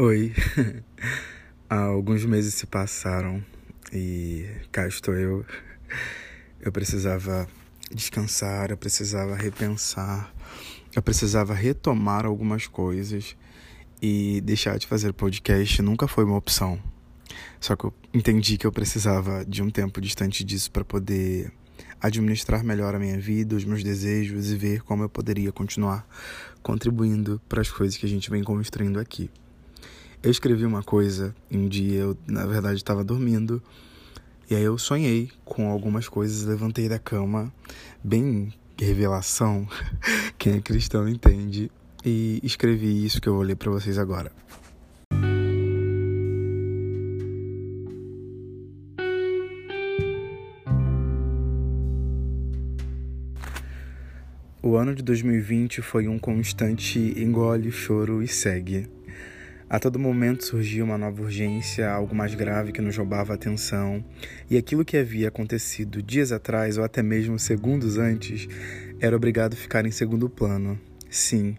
Oi. Alguns meses se passaram e cá estou eu. Eu precisava descansar, eu precisava repensar, eu precisava retomar algumas coisas e deixar de fazer podcast nunca foi uma opção. Só que eu entendi que eu precisava de um tempo distante disso para poder administrar melhor a minha vida, os meus desejos e ver como eu poderia continuar contribuindo para as coisas que a gente vem construindo aqui. Eu escrevi uma coisa um dia, eu na verdade estava dormindo, e aí eu sonhei com algumas coisas, levantei da cama, bem revelação, quem é cristão entende, e escrevi isso que eu vou ler para vocês agora. O ano de 2020 foi um constante engole, choro e segue. A todo momento surgia uma nova urgência, algo mais grave que nos roubava a atenção, e aquilo que havia acontecido dias atrás ou até mesmo segundos antes era obrigado a ficar em segundo plano. Sim,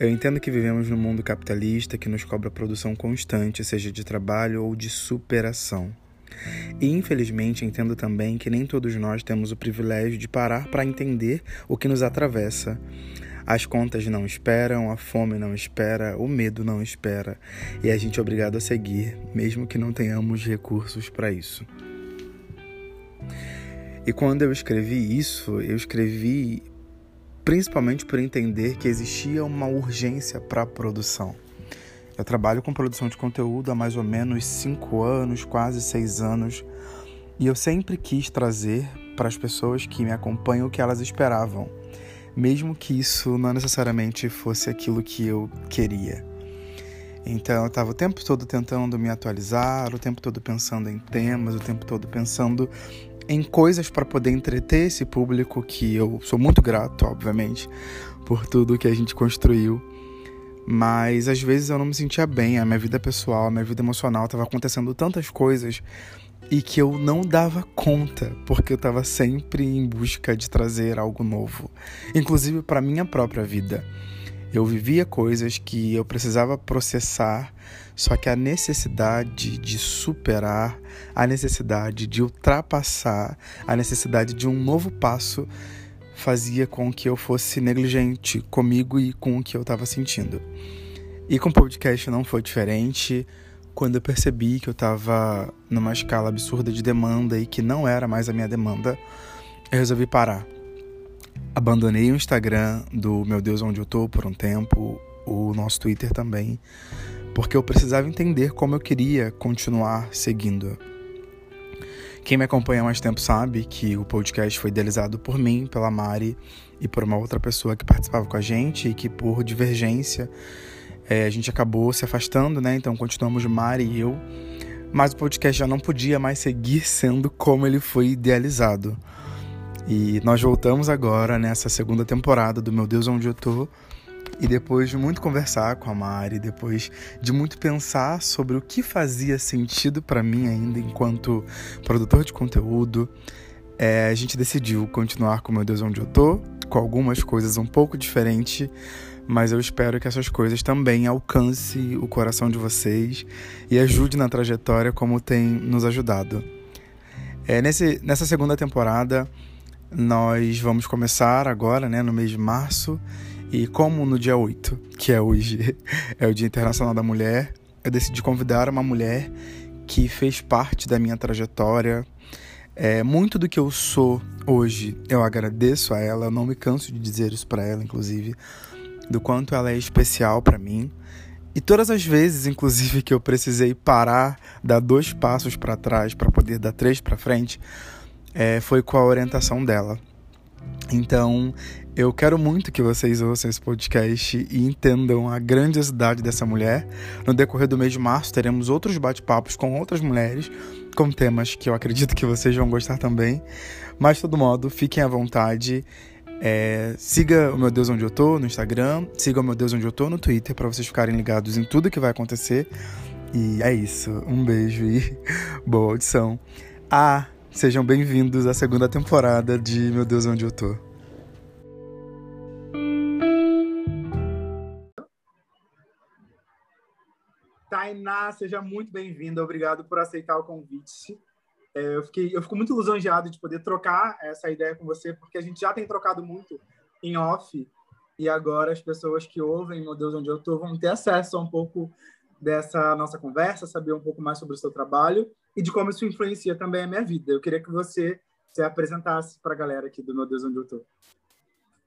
eu entendo que vivemos num mundo capitalista que nos cobra produção constante, seja de trabalho ou de superação. E infelizmente entendo também que nem todos nós temos o privilégio de parar para entender o que nos atravessa as contas não esperam, a fome não espera, o medo não espera, e a gente é obrigado a seguir, mesmo que não tenhamos recursos para isso. E quando eu escrevi isso, eu escrevi principalmente por entender que existia uma urgência para a produção. Eu trabalho com produção de conteúdo há mais ou menos cinco anos, quase seis anos, e eu sempre quis trazer para as pessoas que me acompanham o que elas esperavam mesmo que isso não necessariamente fosse aquilo que eu queria. Então eu estava o tempo todo tentando me atualizar, o tempo todo pensando em temas, o tempo todo pensando em coisas para poder entreter esse público que eu sou muito grato, obviamente, por tudo que a gente construiu. Mas às vezes eu não me sentia bem, a minha vida pessoal, a minha vida emocional, estava acontecendo tantas coisas e que eu não dava conta, porque eu estava sempre em busca de trazer algo novo, inclusive para minha própria vida. Eu vivia coisas que eu precisava processar, só que a necessidade de superar, a necessidade de ultrapassar, a necessidade de um novo passo fazia com que eu fosse negligente comigo e com o que eu estava sentindo. E com o podcast não foi diferente. Quando eu percebi que eu estava numa escala absurda de demanda e que não era mais a minha demanda, eu resolvi parar. Abandonei o Instagram do Meu Deus Onde Eu Tô por um tempo, o nosso Twitter também, porque eu precisava entender como eu queria continuar seguindo. Quem me acompanha há mais tempo sabe que o podcast foi idealizado por mim, pela Mari e por uma outra pessoa que participava com a gente e que por divergência é, a gente acabou se afastando, né? Então continuamos Mari e eu. Mas o podcast já não podia mais seguir sendo como ele foi idealizado. E nós voltamos agora nessa segunda temporada do Meu Deus Onde Eu Tô. E depois de muito conversar com a Mari, depois de muito pensar sobre o que fazia sentido para mim ainda enquanto produtor de conteúdo, é, a gente decidiu continuar com Meu Deus Onde Eu Tô, com algumas coisas um pouco diferentes mas eu espero que essas coisas também alcance o coração de vocês e ajude na trajetória como tem nos ajudado. É, nesse, nessa segunda temporada, nós vamos começar agora, né, no mês de março, e como no dia 8, que é hoje, é o Dia Internacional da Mulher, eu decidi convidar uma mulher que fez parte da minha trajetória. É, muito do que eu sou hoje, eu agradeço a ela, eu não me canso de dizer isso para ela, inclusive, do quanto ela é especial para mim. E todas as vezes, inclusive, que eu precisei parar, dar dois passos para trás para poder dar três para frente, é, foi com a orientação dela. Então, eu quero muito que vocês ouçam esse podcast e entendam a grandiosidade dessa mulher. No decorrer do mês de março, teremos outros bate-papos com outras mulheres, com temas que eu acredito que vocês vão gostar também. Mas, de todo modo, fiquem à vontade. É, siga o Meu Deus Onde Eu Tô no Instagram, siga o Meu Deus Onde Eu Tô no Twitter para vocês ficarem ligados em tudo que vai acontecer. E é isso. Um beijo e boa audição. Ah, sejam bem-vindos à segunda temporada de Meu Deus Onde Eu Tô. Tainá, seja muito bem-vinda. Obrigado por aceitar o convite. É, eu, fiquei, eu fico muito lisonjeado de poder trocar essa ideia com você, porque a gente já tem trocado muito em off, e agora as pessoas que ouvem, meu Deus, onde eu estou, vão ter acesso a um pouco dessa nossa conversa, saber um pouco mais sobre o seu trabalho e de como isso influencia também a minha vida. Eu queria que você se apresentasse para a galera aqui do Meu Deus, onde eu estou.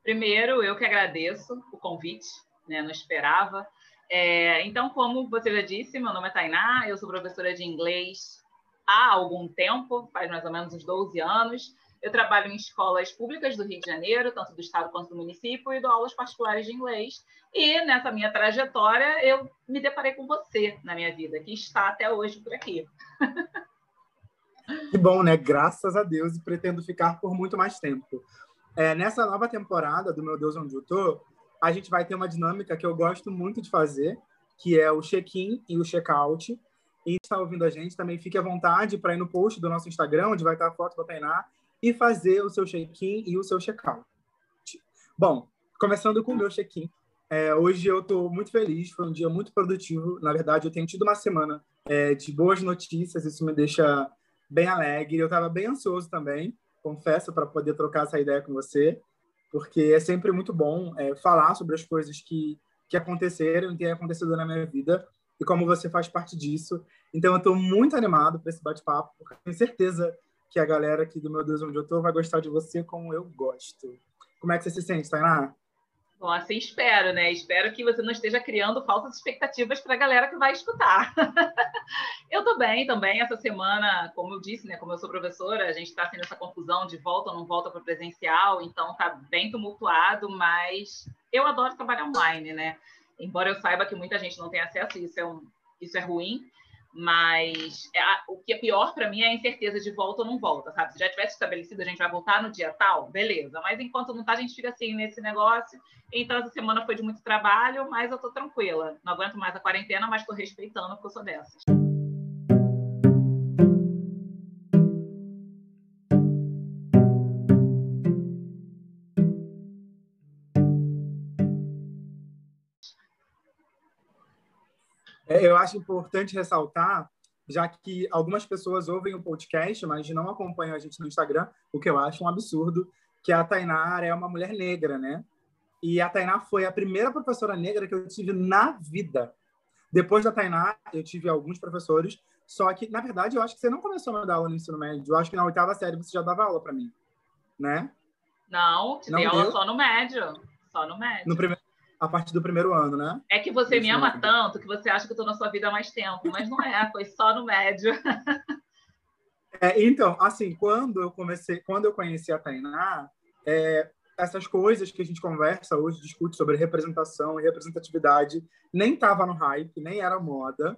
Primeiro, eu que agradeço o convite, né? não esperava. É, então, como você já disse, meu nome é Tainá, eu sou professora de inglês há algum tempo, faz mais ou menos uns 12 anos. Eu trabalho em escolas públicas do Rio de Janeiro, tanto do estado quanto do município, e dou aulas particulares de inglês. E nessa minha trajetória, eu me deparei com você na minha vida, que está até hoje por aqui. Que bom, né? Graças a Deus, e pretendo ficar por muito mais tempo. É, nessa nova temporada do Meu Deus Onde Eu Tô, a gente vai ter uma dinâmica que eu gosto muito de fazer, que é o check-in e o check-out. E está ouvindo a gente, também fique à vontade para ir no post do nosso Instagram, onde vai estar a foto da Tainá, e fazer o seu check-in e o seu check-out. Bom, começando com o meu check-in. É, hoje eu estou muito feliz, foi um dia muito produtivo. Na verdade, eu tenho tido uma semana é, de boas notícias, isso me deixa bem alegre. Eu estava bem ansioso também, confesso, para poder trocar essa ideia com você, porque é sempre muito bom é, falar sobre as coisas que, que aconteceram e têm acontecido na minha vida e como você faz parte disso. Então, eu estou muito animado para esse bate-papo, porque tenho certeza que a galera aqui do Meu Deus Onde Eu Tô vai gostar de você como eu gosto. Como é que você se sente, Tainá? Bom, assim espero, né? Espero que você não esteja criando falsas expectativas para a galera que vai escutar. eu tô bem também. Essa semana, como eu disse, né? Como eu sou professora, a gente está tendo essa confusão de volta ou não volta para presencial, então tá bem tumultuado, mas eu adoro trabalhar online, né? Embora eu saiba que muita gente não tem acesso, isso é, um, isso é ruim, mas é o que é pior para mim é a incerteza de volta ou não volta, sabe? Se já tivesse estabelecido, a gente vai voltar no dia tal, beleza. Mas enquanto não tá, a gente fica assim nesse negócio. Então, essa semana foi de muito trabalho, mas eu tô tranquila. Não aguento mais a quarentena, mas tô respeitando porque eu sou dessas. Eu acho importante ressaltar, já que algumas pessoas ouvem o podcast, mas não acompanham a gente no Instagram, o que eu acho um absurdo, que a Tainá é uma mulher negra, né? E a Tainá foi a primeira professora negra que eu tive na vida. Depois da Tainá, eu tive alguns professores, só que, na verdade, eu acho que você não começou a dar aula no ensino médio. Eu acho que na oitava série você já dava aula para mim, né? Não, te dei aula só no médio. Só no médio. No primeiro, a partir do primeiro ano, né? É que você me ama tanto que você acha que eu estou na sua vida há mais tempo, mas não é, foi só no médio. É, então, assim, quando eu comecei, quando eu conheci a Tainá, é, essas coisas que a gente conversa hoje, discute sobre representação e representatividade, nem estava no hype, nem era moda,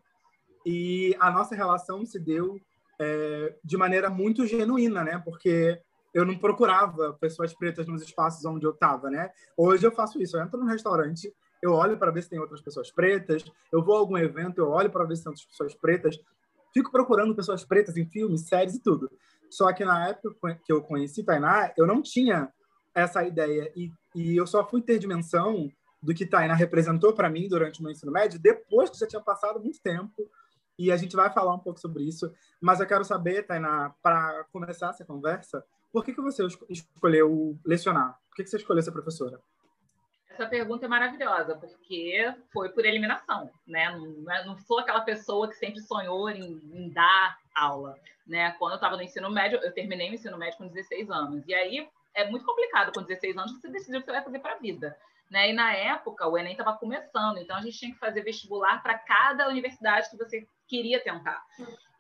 e a nossa relação se deu é, de maneira muito genuína, né? Porque eu não procurava pessoas pretas nos espaços onde eu estava, né? Hoje eu faço isso. Eu entro num restaurante, eu olho para ver se tem outras pessoas pretas. Eu vou a algum evento, eu olho para ver se tem outras pessoas pretas. Fico procurando pessoas pretas em filmes, séries e tudo. Só que na época que eu conheci Tainá, eu não tinha essa ideia e, e eu só fui ter dimensão do que Tainá representou para mim durante o meu ensino médio depois que já tinha passado muito tempo. E a gente vai falar um pouco sobre isso. Mas eu quero saber, Tainá, para começar essa conversa, por que, que você escolheu lecionar? Por que, que você escolheu ser professora? Essa pergunta é maravilhosa, porque foi por eliminação, né? Não, é, não sou aquela pessoa que sempre sonhou em, em dar aula, né? Quando eu estava no ensino médio, eu terminei o ensino médio com 16 anos. E aí é muito complicado com 16 anos você decidir o que você vai fazer para a vida. Né? E na época o Enem estava começando, então a gente tinha que fazer vestibular para cada universidade que você queria tentar.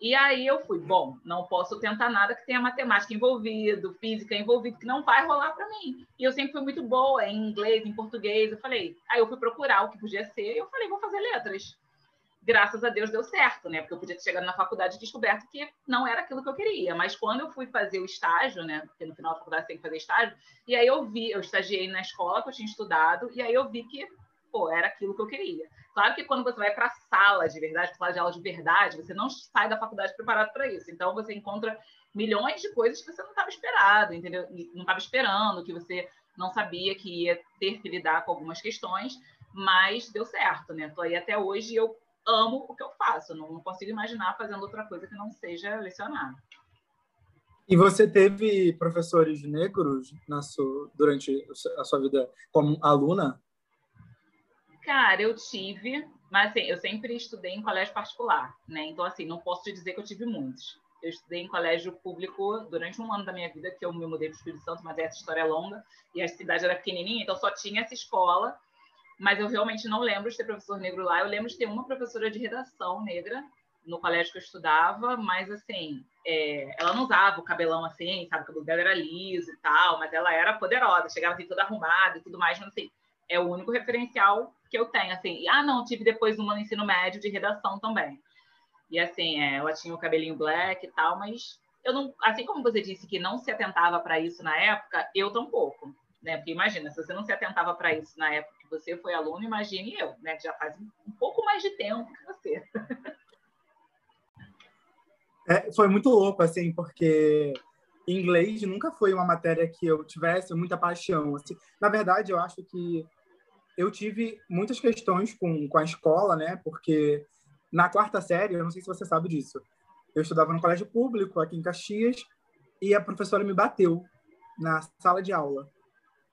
E aí eu fui, bom, não posso tentar nada que tenha matemática envolvido, física envolvido, que não vai rolar para mim. E eu sempre fui muito boa em inglês, em português. Eu falei, aí eu fui procurar o que podia ser e eu falei, vou fazer letras. Graças a Deus deu certo, né? Porque eu podia ter chegado na faculdade e descoberto que não era aquilo que eu queria. Mas quando eu fui fazer o estágio, né? Porque no final da faculdade tem que fazer estágio, e aí eu vi, eu estagiei na escola que eu tinha estudado, e aí eu vi que pô, era aquilo que eu queria. Claro que quando você vai para a sala de verdade, sala de aula de verdade, você não sai da faculdade preparado para isso. Então você encontra milhões de coisas que você não estava esperado, entendeu? Não estava esperando, que você não sabia que ia ter que lidar com algumas questões, mas deu certo, né? Tô aí até hoje e eu amo o que eu faço, não, não consigo imaginar fazendo outra coisa que não seja lecionar. E você teve professores negros na sua, durante a sua vida como aluna? Cara, eu tive, mas assim, eu sempre estudei em colégio particular, né? Então, assim, não posso te dizer que eu tive muitos. Eu estudei em colégio público durante um ano da minha vida, que eu me mudei para o Espírito Santo, mas essa história é longa, e a cidade era pequenininha, então só tinha essa escola, mas eu realmente não lembro de ter professor negro lá. Eu lembro de ter uma professora de redação negra no colégio que eu estudava, mas assim, é, ela não usava o cabelão assim, sabe? O cabelo dela era liso e tal, mas ela era poderosa, chegava assim toda arrumada e tudo mais, mas assim, é o único referencial que eu tenho, assim. E, ah, não, tive depois uma no ensino médio de redação também. E assim, é, ela tinha o cabelinho black e tal, mas eu não, assim como você disse que não se atentava para isso na época, eu tampouco, né? Porque imagina, se você não se atentava para isso na época você foi aluno, imagine eu, né? Que já faz um pouco mais de tempo que você. É, foi muito louco, assim, porque inglês nunca foi uma matéria que eu tivesse muita paixão. Assim. Na verdade, eu acho que eu tive muitas questões com, com a escola, né? Porque na quarta série, eu não sei se você sabe disso, eu estudava no colégio público aqui em Caxias e a professora me bateu na sala de aula.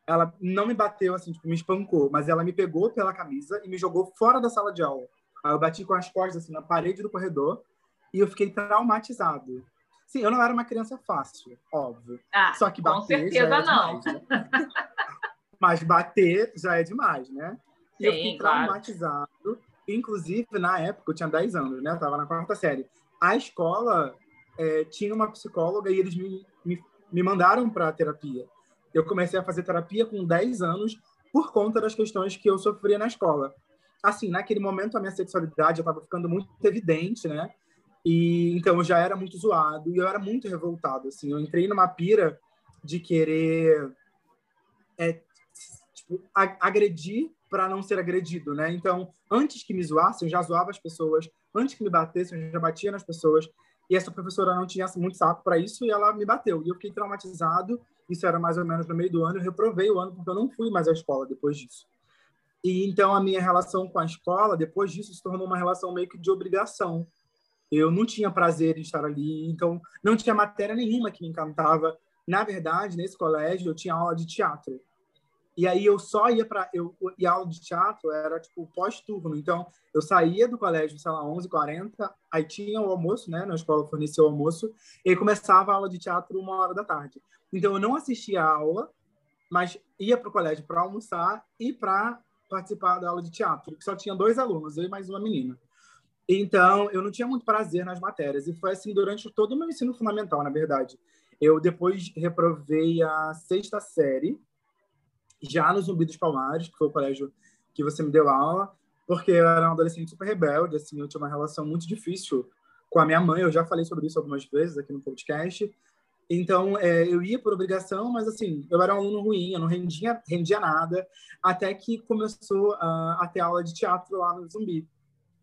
Ela não me bateu assim, tipo, me espancou, mas ela me pegou pela camisa e me jogou fora da sala de aula. Aí eu bati com as costas assim na parede do corredor e eu fiquei traumatizado. Sim, eu não era uma criança fácil, óbvio. Ah, Só que bater com certeza já é não. Demais, né? mas bater já é demais, né? E Sim, eu fiquei traumatizado. Claro. Inclusive, na época, eu tinha 10 anos, né? Eu tava na quarta série. A escola é, tinha uma psicóloga e eles me, me, me mandaram para terapia. Eu comecei a fazer terapia com 10 anos por conta das questões que eu sofria na escola. Assim, naquele momento, a minha sexualidade estava ficando muito evidente, né? E então eu já era muito zoado e eu era muito revoltado, assim. Eu entrei numa pira de querer é, tipo, agredir para não ser agredido, né? Então, antes que me zoassem, eu já zoava as pessoas, antes que me batessem, eu já batia nas pessoas. E essa professora não tinha muito saco para isso e ela me bateu. E eu fiquei traumatizado. Isso era mais ou menos no meio do ano. Eu reprovei o ano porque eu não fui mais à escola depois disso. E então a minha relação com a escola, depois disso, se tornou uma relação meio que de obrigação. Eu não tinha prazer em estar ali, então não tinha matéria nenhuma que me encantava. Na verdade, nesse colégio eu tinha aula de teatro. E aí eu só ia para eu e a aula de teatro era tipo pós-turno. Então eu saía do colégio, sei lá, 11h40, aí tinha o almoço, né, na escola fornecia o almoço, e começava a aula de teatro uma hora da tarde. Então eu não assistia a aula, mas ia para o colégio para almoçar e para participar da aula de teatro, que só tinha dois alunos, eu e mais uma menina. Então, eu não tinha muito prazer nas matérias. E foi assim durante todo o meu ensino fundamental, na verdade. Eu depois reprovei a sexta série, já no Zumbi dos Palmares, que foi o colégio que você me deu aula, porque eu era um adolescente super rebelde, assim, eu tinha uma relação muito difícil com a minha mãe, eu já falei sobre isso algumas vezes aqui no podcast. Então, é, eu ia por obrigação, mas assim, eu era um aluno ruim, eu não rendia, rendia nada, até que começou uh, a ter aula de teatro lá no Zumbi.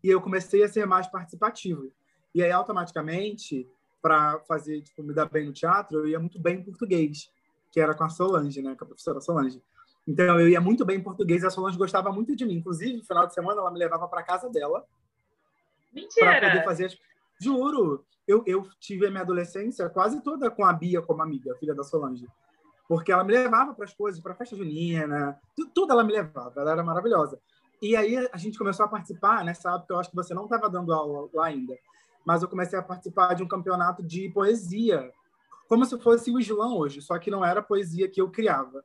E eu comecei a ser mais participativo. E aí, automaticamente, para fazer, tipo, me dar bem no teatro, eu ia muito bem em português, que era com a Solange, né, com a professora Solange. Então, eu ia muito bem em português e a Solange gostava muito de mim. Inclusive, no final de semana, ela me levava para casa dela. Mentira! Para poder fazer as... Juro! Eu, eu tive a minha adolescência quase toda com a Bia como amiga, filha da Solange. Porque ela me levava para as coisas, para a festa junina, tudo, tudo ela me levava, ela era maravilhosa. E aí a gente começou a participar, nessa época eu acho que você não estava dando aula lá ainda, mas eu comecei a participar de um campeonato de poesia, como se fosse o Islã hoje, só que não era poesia que eu criava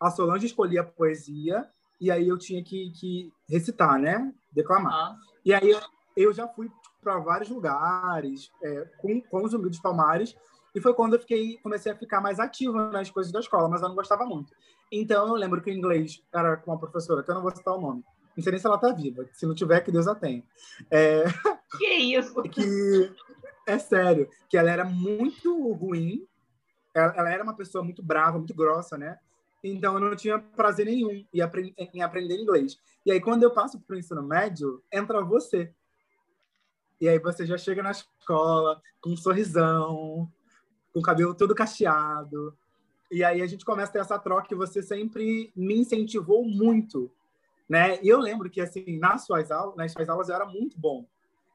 a Solange escolhia a poesia e aí eu tinha que, que recitar, né? Declamar. Ah. E aí eu já fui para vários lugares é, com, com os Humildes Palmares e foi quando eu fiquei, comecei a ficar mais ativa nas coisas da escola, mas eu não gostava muito. Então eu lembro que o inglês era com uma professora, que eu não vou citar o nome. Não sei nem se ela está viva. Se não tiver, que Deus a tenha. É... Que isso? que é sério, que ela era muito ruim. Ela, ela era uma pessoa muito brava, muito grossa, né? Então eu não tinha prazer nenhum em, aprend em aprender inglês. E aí quando eu passo para o ensino médio, entra você. E aí você já chega na escola com um sorrisão, com o cabelo todo cacheado. E aí a gente começa a ter essa troca e você sempre me incentivou muito né? E eu lembro que, assim, nas suas aulas, nas suas aulas eu era muito bom,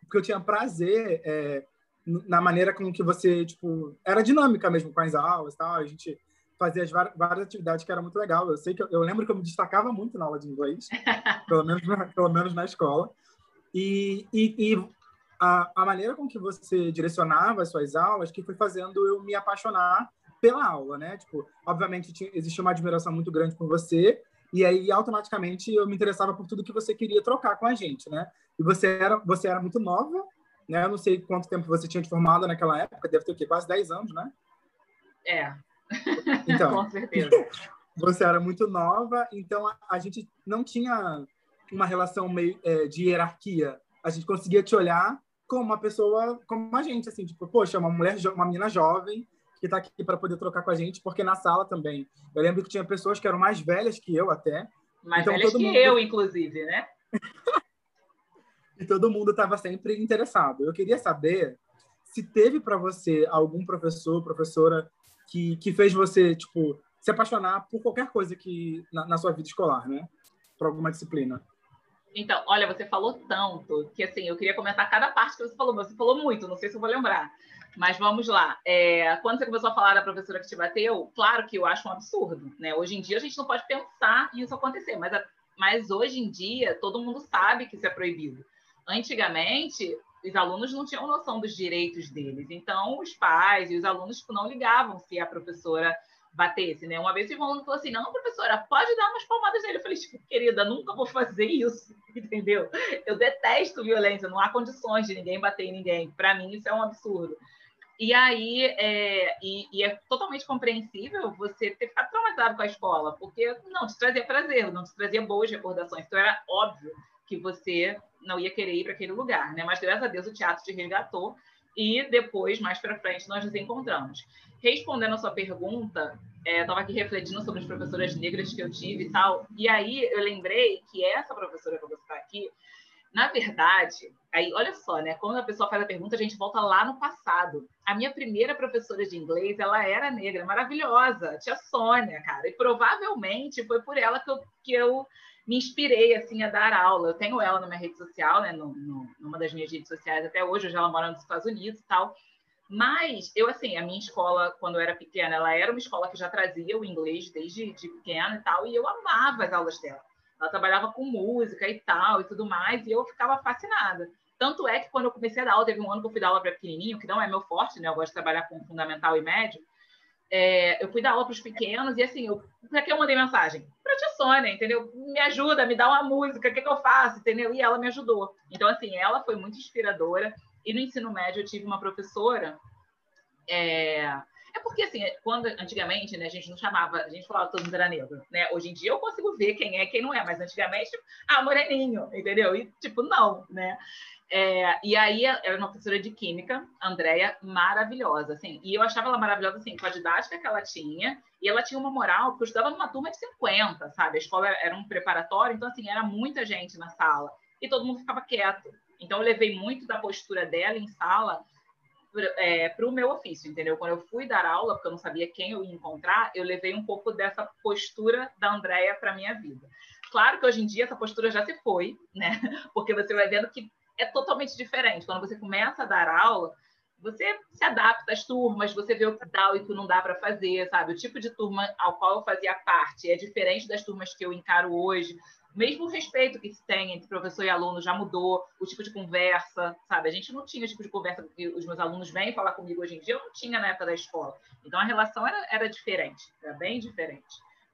porque eu tinha prazer é, na maneira com que você, tipo, era dinâmica mesmo com as aulas, tal. A gente fazia as várias atividades que era muito legal. Eu sei que eu, eu lembro que eu me destacava muito na aula de inglês, pelo menos pelo menos na escola. E, e, e a, a, maneira com que você direcionava as suas aulas que foi fazendo eu me apaixonar pela aula, né? Tipo, obviamente tinha, existia uma admiração muito grande por você e aí automaticamente eu me interessava por tudo que você queria trocar com a gente, né? E você era você era muito nova, né? Eu não sei quanto tempo você tinha de formada naquela época, deve ter o quê? Quase 10 anos, né? É. Então, com certeza. Você era muito nova, então a, a gente não tinha uma relação meio é, de hierarquia. A gente conseguia te olhar como uma pessoa, como a gente, assim, tipo, poxa, uma mulher, uma menina jovem que está aqui para poder trocar com a gente, porque na sala também. Eu lembro que tinha pessoas que eram mais velhas que eu até. Mais então, velhas que mundo... eu, inclusive, né? e todo mundo estava sempre interessado. Eu queria saber se teve para você algum professor, professora que, que fez você, tipo, se apaixonar por qualquer coisa que na, na sua vida escolar, né? Por alguma disciplina. Então, olha, você falou tanto que assim, eu queria comentar cada parte que você falou, mas você falou muito, não sei se eu vou lembrar. Mas vamos lá. É, quando você começou a falar da professora que te bateu, claro que eu acho um absurdo, né? Hoje em dia a gente não pode pensar isso acontecer, mas, a, mas hoje em dia todo mundo sabe que isso é proibido. Antigamente, os alunos não tinham noção dos direitos deles, então os pais e os alunos tipo, não ligavam se a professora batesse, né? Uma vez o aluno falou assim: não, professora, pode dar umas palmadas nele. Eu falei, tipo, querida, nunca vou fazer isso, entendeu? Eu detesto violência, não há condições de ninguém bater em ninguém. Para mim, isso é um absurdo. E aí, é, e, e, é totalmente compreensível você ter ficado traumatizado com a escola, porque não te trazia prazer, não te trazia boas recordações. Então, era óbvio que você não ia querer ir para aquele lugar, né? Mas, graças a Deus, o teatro te resgatou e depois, mais para frente, nós nos encontramos. Respondendo a sua pergunta, estava é, aqui refletindo sobre as professoras negras que eu tive e tal, e aí eu lembrei que essa professora que eu vou citar aqui, na verdade, aí olha só, né? Quando a pessoa faz a pergunta, a gente volta lá no passado. A minha primeira professora de inglês, ela era negra, maravilhosa, tia Sônia, cara, e provavelmente foi por ela que eu, que eu me inspirei assim a dar aula. Eu tenho ela na minha rede social, né, no, no, numa das minhas redes sociais até hoje, hoje ela mora nos Estados Unidos e tal. Mas eu assim, a minha escola quando eu era pequena, ela era uma escola que já trazia o inglês desde de pequena e tal, e eu amava as aulas dela. Ela trabalhava com música e tal e tudo mais, e eu ficava fascinada. Tanto é que quando eu comecei a dar aula, teve um ano que eu fui dar aula para pequenininho, que não é meu forte, né? Eu gosto de trabalhar com fundamental e médio. É, eu fui dar aula para os pequenos e assim, para que eu mandei mensagem? Para a tia Sônia, entendeu? Me ajuda, me dá uma música, o que, que eu faço, entendeu? E ela me ajudou. Então, assim, ela foi muito inspiradora. E no ensino médio eu tive uma professora. É, é porque, assim, quando antigamente, né, a gente não chamava, a gente falava todo mundo era negro, né? Hoje em dia eu consigo ver quem é quem não é, mas antigamente, ah, moreninho, entendeu? E, tipo, não, né? É, e aí era uma professora de química, Andréia, maravilhosa, assim. E eu achava ela maravilhosa, assim, com a didática que ela tinha. E ela tinha uma moral, porque eu estudava numa turma de 50, sabe? A escola era um preparatório, então, assim, era muita gente na sala. E todo mundo ficava quieto. Então, eu levei muito da postura dela em sala é, para o meu ofício, entendeu? Quando eu fui dar aula, porque eu não sabia quem eu ia encontrar, eu levei um pouco dessa postura da Andréia para minha vida. Claro que hoje em dia essa postura já se foi, né? Porque você vai vendo que é totalmente diferente. Quando você começa a dar aula, você se adapta às turmas, você vê o que dá e o que não dá para fazer, sabe? O tipo de turma ao qual eu fazia parte é diferente das turmas que eu encaro hoje. Mesmo o respeito que se tem entre professor e aluno já mudou, o tipo de conversa, sabe? A gente não tinha o tipo de conversa que os meus alunos vêm falar comigo hoje em dia, eu não tinha na época da escola. Então a relação era, era diferente, era bem diferente.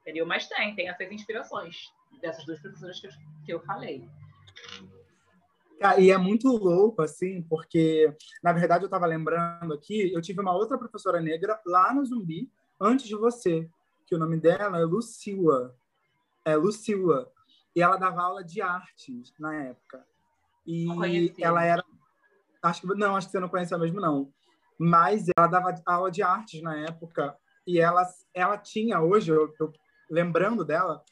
Entendeu? Mas tem, tem essas inspirações dessas duas professoras que eu, que eu falei. E é muito louco, assim, porque, na verdade, eu estava lembrando aqui, eu tive uma outra professora negra lá no Zumbi, antes de você, que o nome dela é Lucila. É Lucila. E ela dava aula de artes na época. E ela era. Acho que, não, acho que você não conheceu mesmo, não. Mas ela dava aula de artes na época. E ela, ela tinha, hoje, eu, eu lembrando dela,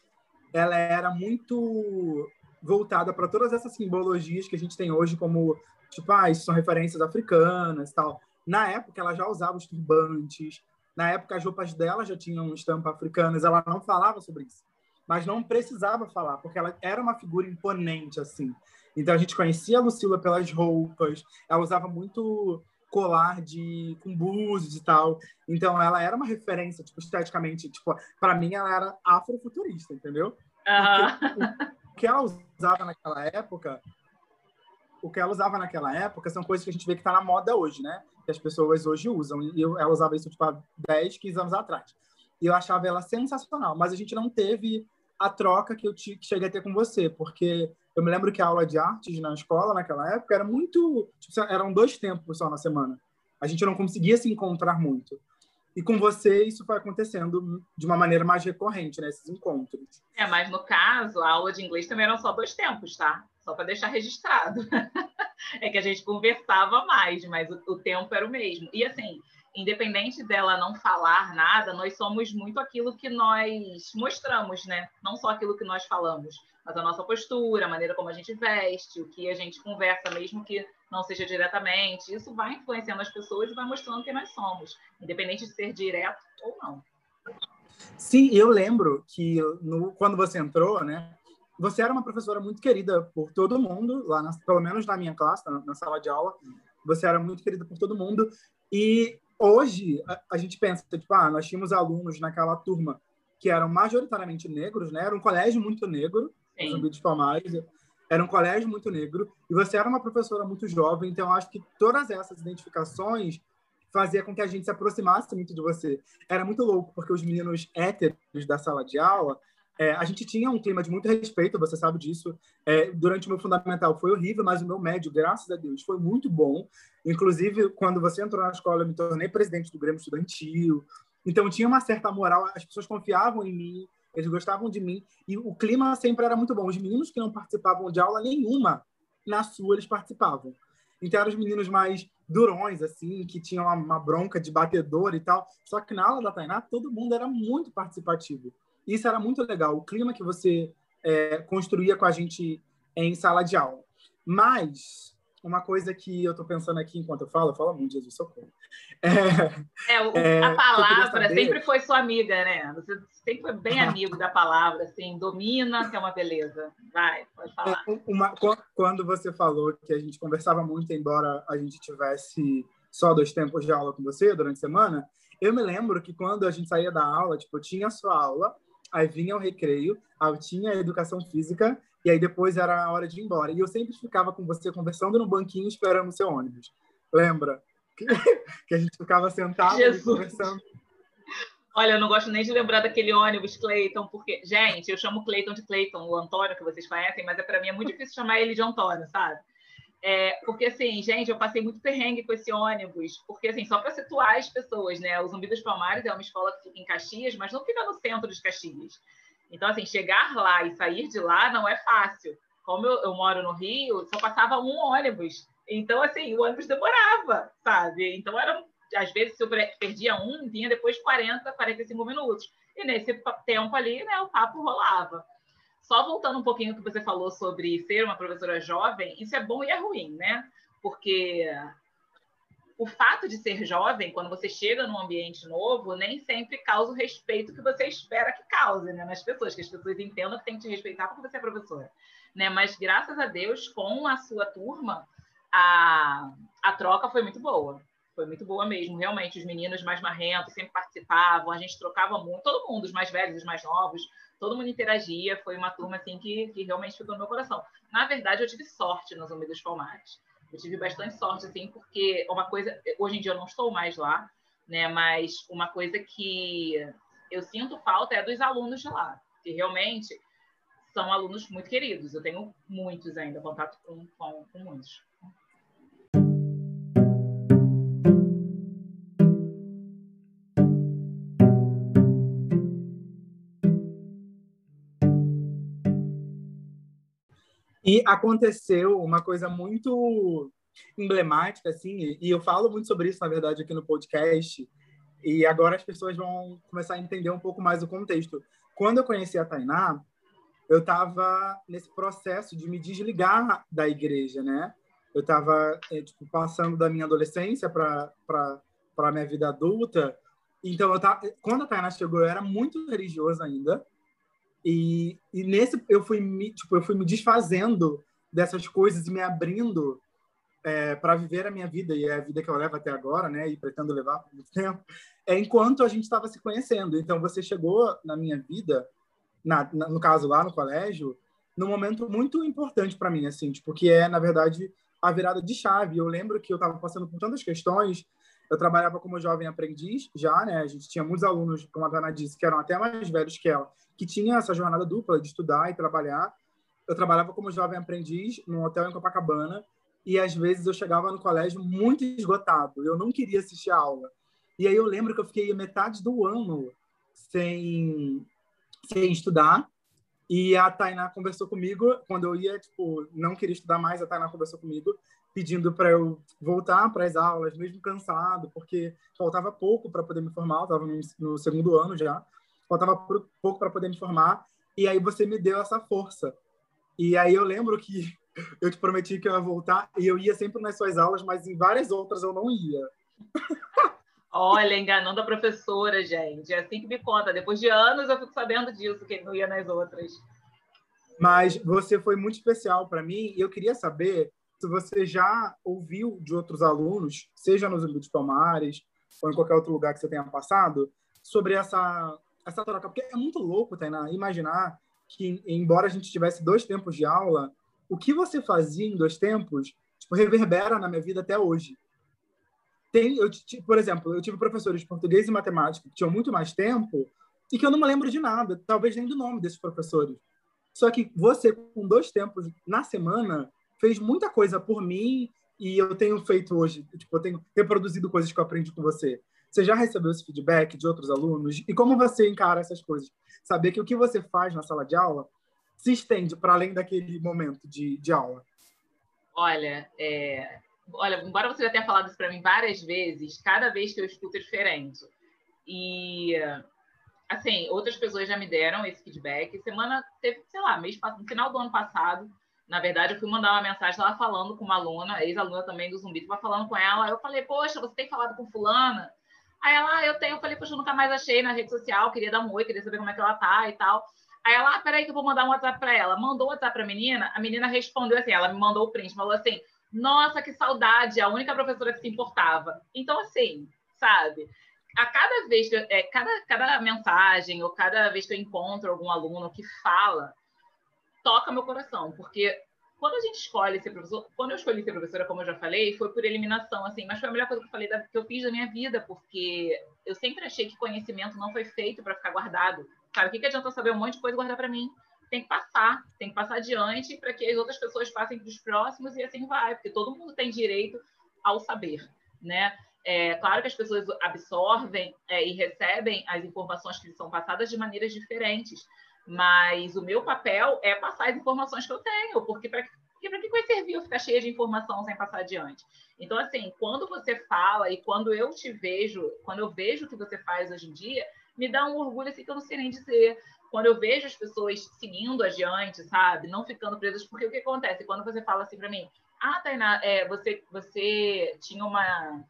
ela era muito voltada para todas essas simbologias que a gente tem hoje, como, tipo, ah, isso são referências africanas tal. Na época, ela já usava os turbantes. Na época, as roupas dela já tinham estampa africanas. Ela não falava sobre isso. Mas não precisava falar, porque ela era uma figura imponente, assim. Então a gente conhecia a Lucila pelas roupas, ela usava muito colar de com búzios e tal. Então ela era uma referência, tipo, esteticamente, tipo, para mim ela era afrofuturista, entendeu? Uhum. O que ela usava naquela época, o que ela usava naquela época são coisas que a gente vê que tá na moda hoje, né? Que as pessoas hoje usam. E eu, ela usava isso tipo há 10, 15 anos atrás. E eu achava ela sensacional, mas a gente não teve a troca que eu que cheguei a ter com você, porque eu me lembro que a aula de artes na escola, naquela época, era muito. Tipo, eram dois tempos só na semana. A gente não conseguia se encontrar muito. E com você, isso foi acontecendo de uma maneira mais recorrente, nesses né, encontros. É, mas no caso, a aula de inglês também eram só dois tempos, tá? Só para deixar registrado. é que a gente conversava mais, mas o, o tempo era o mesmo. E assim, independente dela não falar nada, nós somos muito aquilo que nós mostramos, né? Não só aquilo que nós falamos, mas a nossa postura, a maneira como a gente veste, o que a gente conversa, mesmo que não seja diretamente. Isso vai influenciando as pessoas e vai mostrando quem nós somos, independente de ser direto ou não. Sim, eu lembro que no, quando você entrou, né? Você era uma professora muito querida por todo mundo, lá na, pelo menos na minha classe, na, na sala de aula. Você era muito querida por todo mundo. E hoje a, a, gente pensa, tipo, ah, nós tínhamos alunos naquela turma que eram majoritariamente negros, né? Era um colégio muito negro. Zumbi dos Palmares. Era um colégio muito negro e você era uma professora muito jovem, então acho que todas essas identificações fazia com que a gente se aproximasse muito de você. Era muito louco, porque os meninos héteros da sala de aula, é, a gente tinha um clima de muito respeito, você sabe disso. É, durante o meu fundamental foi horrível, mas o meu médio, graças a Deus, foi muito bom. Inclusive, quando você entrou na escola, eu me tornei presidente do Grêmio Estudantil. Então, tinha uma certa moral, as pessoas confiavam em mim, eles gostavam de mim. E o clima sempre era muito bom. Os meninos que não participavam de aula nenhuma, na sua, eles participavam. Então, eram os meninos mais durões, assim, que tinham uma, uma bronca de batedor e tal. Só que na aula da Tainá, todo mundo era muito participativo. Isso era muito legal, o clima que você é, construía com a gente em sala de aula. Mas uma coisa que eu estou pensando aqui enquanto eu falo, fala muito, Jesus, socorro. É, é, o, é a palavra sempre foi sua amiga, né? Você sempre foi bem amigo da palavra, assim, domina, que é uma beleza. Vai, pode falar. É, uma, quando você falou que a gente conversava muito, embora a gente tivesse só dois tempos de aula com você durante a semana, eu me lembro que quando a gente saía da aula, tipo, tinha a sua aula, aí vinha o recreio, aí tinha a educação física, e aí depois era a hora de ir embora. E eu sempre ficava com você conversando no banquinho esperando o seu ônibus. Lembra? Que, que a gente ficava sentado conversando. Olha, eu não gosto nem de lembrar daquele ônibus Cleiton, porque, gente, eu chamo Cleiton de Cleiton, o Antônio, que vocês conhecem, mas é para mim é muito difícil chamar ele de Antônio, sabe? É, porque, assim, gente, eu passei muito perrengue com esse ônibus, porque, assim, só para situar as pessoas, né? O Zumbi dos Palmares é uma escola que fica em Caxias, mas não fica no centro de Caxias. Então, assim, chegar lá e sair de lá não é fácil. Como eu, eu moro no Rio, só passava um ônibus. Então, assim, o ônibus demorava, sabe? Então, era, às vezes, se eu perdia um, vinha depois 40, 45 minutos. E nesse tempo ali, né, o papo rolava. Só voltando um pouquinho que você falou sobre ser uma professora jovem, isso é bom e é ruim, né? Porque o fato de ser jovem, quando você chega num ambiente novo, nem sempre causa o respeito que você espera que cause né, nas pessoas, que as pessoas entendam que tem que te respeitar porque você é professora. Né? Mas, graças a Deus, com a sua turma, a, a troca foi muito boa. Foi muito boa mesmo, realmente. Os meninos mais marrentos sempre participavam, a gente trocava muito, todo mundo, os mais velhos, os mais novos, todo mundo interagia. Foi uma turma assim que, que realmente ficou no meu coração. Na verdade, eu tive sorte nos Unidos Palmares eu tive bastante sorte, assim, porque uma coisa, hoje em dia eu não estou mais lá, né? Mas uma coisa que eu sinto falta é dos alunos de lá, que realmente são alunos muito queridos. Eu tenho muitos ainda, contato com, com, com muitos. E aconteceu uma coisa muito emblemática, assim, e eu falo muito sobre isso, na verdade, aqui no podcast, e agora as pessoas vão começar a entender um pouco mais o contexto. Quando eu conheci a Tainá, eu estava nesse processo de me desligar da igreja, né? Eu estava é, tipo, passando da minha adolescência para a minha vida adulta. Então, eu tava, quando a Tainá chegou, eu era muito religioso ainda. E, e nesse eu fui me, tipo, eu fui me desfazendo dessas coisas e me abrindo é, para viver a minha vida e é a vida que eu levo até agora, né? E pretendo levar por muito tempo. É enquanto a gente estava se conhecendo. Então você chegou na minha vida, na, na, no caso lá no colégio, num momento muito importante para mim, assim, tipo, que é na verdade a virada de chave. Eu lembro que eu estava passando por tantas questões. Eu trabalhava como jovem aprendiz já, né? A gente tinha muitos alunos, como a Dana disse, que eram até mais velhos que ela, que tinha essa jornada dupla de estudar e trabalhar. Eu trabalhava como jovem aprendiz num hotel em Copacabana e às vezes eu chegava no colégio muito esgotado. Eu não queria assistir a aula. E aí eu lembro que eu fiquei metade do ano sem, sem estudar e a Tainá conversou comigo quando eu ia, tipo, não queria estudar mais. A Tainá conversou comigo pedindo para eu voltar para as aulas, mesmo cansado, porque faltava pouco para poder me formar. Eu estava no, no, segundo ano já, faltava pouco para poder me formar. E aí você me deu essa força. E aí eu lembro que eu te prometi que eu ia voltar e eu ia sempre nas suas aulas, mas em várias outras eu não ia. Olha, enganando a professora, gente. É assim que me conta. Depois de anos eu fico sabendo disso, que não ia nas outras. Mas você foi muito especial para mim e eu queria saber se você já ouviu de outros alunos, seja nos Unidos Palmares ou em qualquer outro lugar que você tenha passado, sobre essa, essa troca. Porque é muito louco, Tainá, imaginar que, embora a gente tivesse dois tempos de aula, o que você fazia em dois tempos tipo, reverbera na minha vida até hoje tem, eu, por exemplo, eu tive professores de português e matemática que tinham muito mais tempo e que eu não me lembro de nada, talvez nem do nome desses professores. Só que você, com dois tempos na semana, fez muita coisa por mim e eu tenho feito hoje, tipo, eu tenho reproduzido coisas que eu aprendi com você. Você já recebeu esse feedback de outros alunos? E como você encara essas coisas? Saber que o que você faz na sala de aula se estende para além daquele momento de, de aula. Olha, é, olha, embora você já tenha falado isso para mim várias vezes, cada vez que eu escuto é diferente. E assim, outras pessoas já me deram esse feedback. Semana teve, sei lá, mês no final do ano passado, na verdade, eu fui mandar uma mensagem lá falando com uma aluna, ex-aluna também do Zumbi, estava falando com ela. Eu falei, poxa, você tem falado com fulana? Aí ela, ah, eu tenho. Eu falei, poxa, eu nunca mais achei na rede social, queria dar um oi, queria saber como é que ela tá e tal. Aí ela, ah, peraí que eu vou mandar um WhatsApp para ela. Mandou o WhatsApp para a menina, a menina respondeu assim, ela me mandou o print, falou assim, nossa, que saudade, a única professora que se importava. Então, assim, sabe? A cada vez que eu, é, cada, cada mensagem ou cada vez que eu encontro algum aluno que fala, toca meu coração, porque quando a gente escolhe ser professor, quando eu escolhi ser professora, como eu já falei, foi por eliminação, assim, mas foi a melhor coisa que eu falei da, que eu fiz da minha vida, porque eu sempre achei que conhecimento não foi feito para ficar guardado. Sabe, o que, que adianta saber um monte de coisa e guardar para mim? tem que passar, tem que passar adiante para que as outras pessoas passem para os próximos e assim vai, porque todo mundo tem direito ao saber, né? É claro que as pessoas absorvem é, e recebem as informações que lhes são passadas de maneiras diferentes, mas o meu papel é passar as informações que eu tenho, porque para que vai servir eu ficar cheia de informação sem passar adiante? Então, assim, quando você fala e quando eu te vejo, quando eu vejo o que você faz hoje em dia, me dá um orgulho assim que eu não sei nem dizer, quando eu vejo as pessoas seguindo adiante, sabe? Não ficando presas, porque o que acontece? Quando você fala assim para mim, ah, Tainá, é, você, você tinha uma.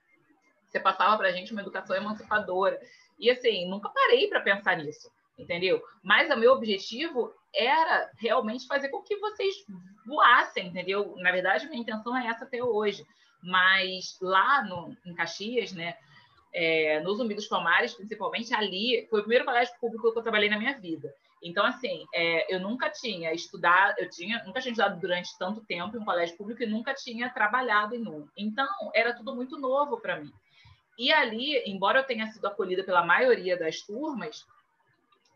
Você passava para a gente uma educação emancipadora. E assim, nunca parei para pensar nisso, entendeu? Mas o meu objetivo era realmente fazer com que vocês voassem, entendeu? Na verdade, minha intenção é essa até hoje. Mas lá no, em Caxias, né? é, no Palmares, principalmente ali, foi o primeiro colégio público que eu trabalhei na minha vida. Então, assim, é, eu nunca tinha estudado, eu tinha, nunca tinha estudado durante tanto tempo em um colégio público e nunca tinha trabalhado em um. Então, era tudo muito novo para mim. E ali, embora eu tenha sido acolhida pela maioria das turmas,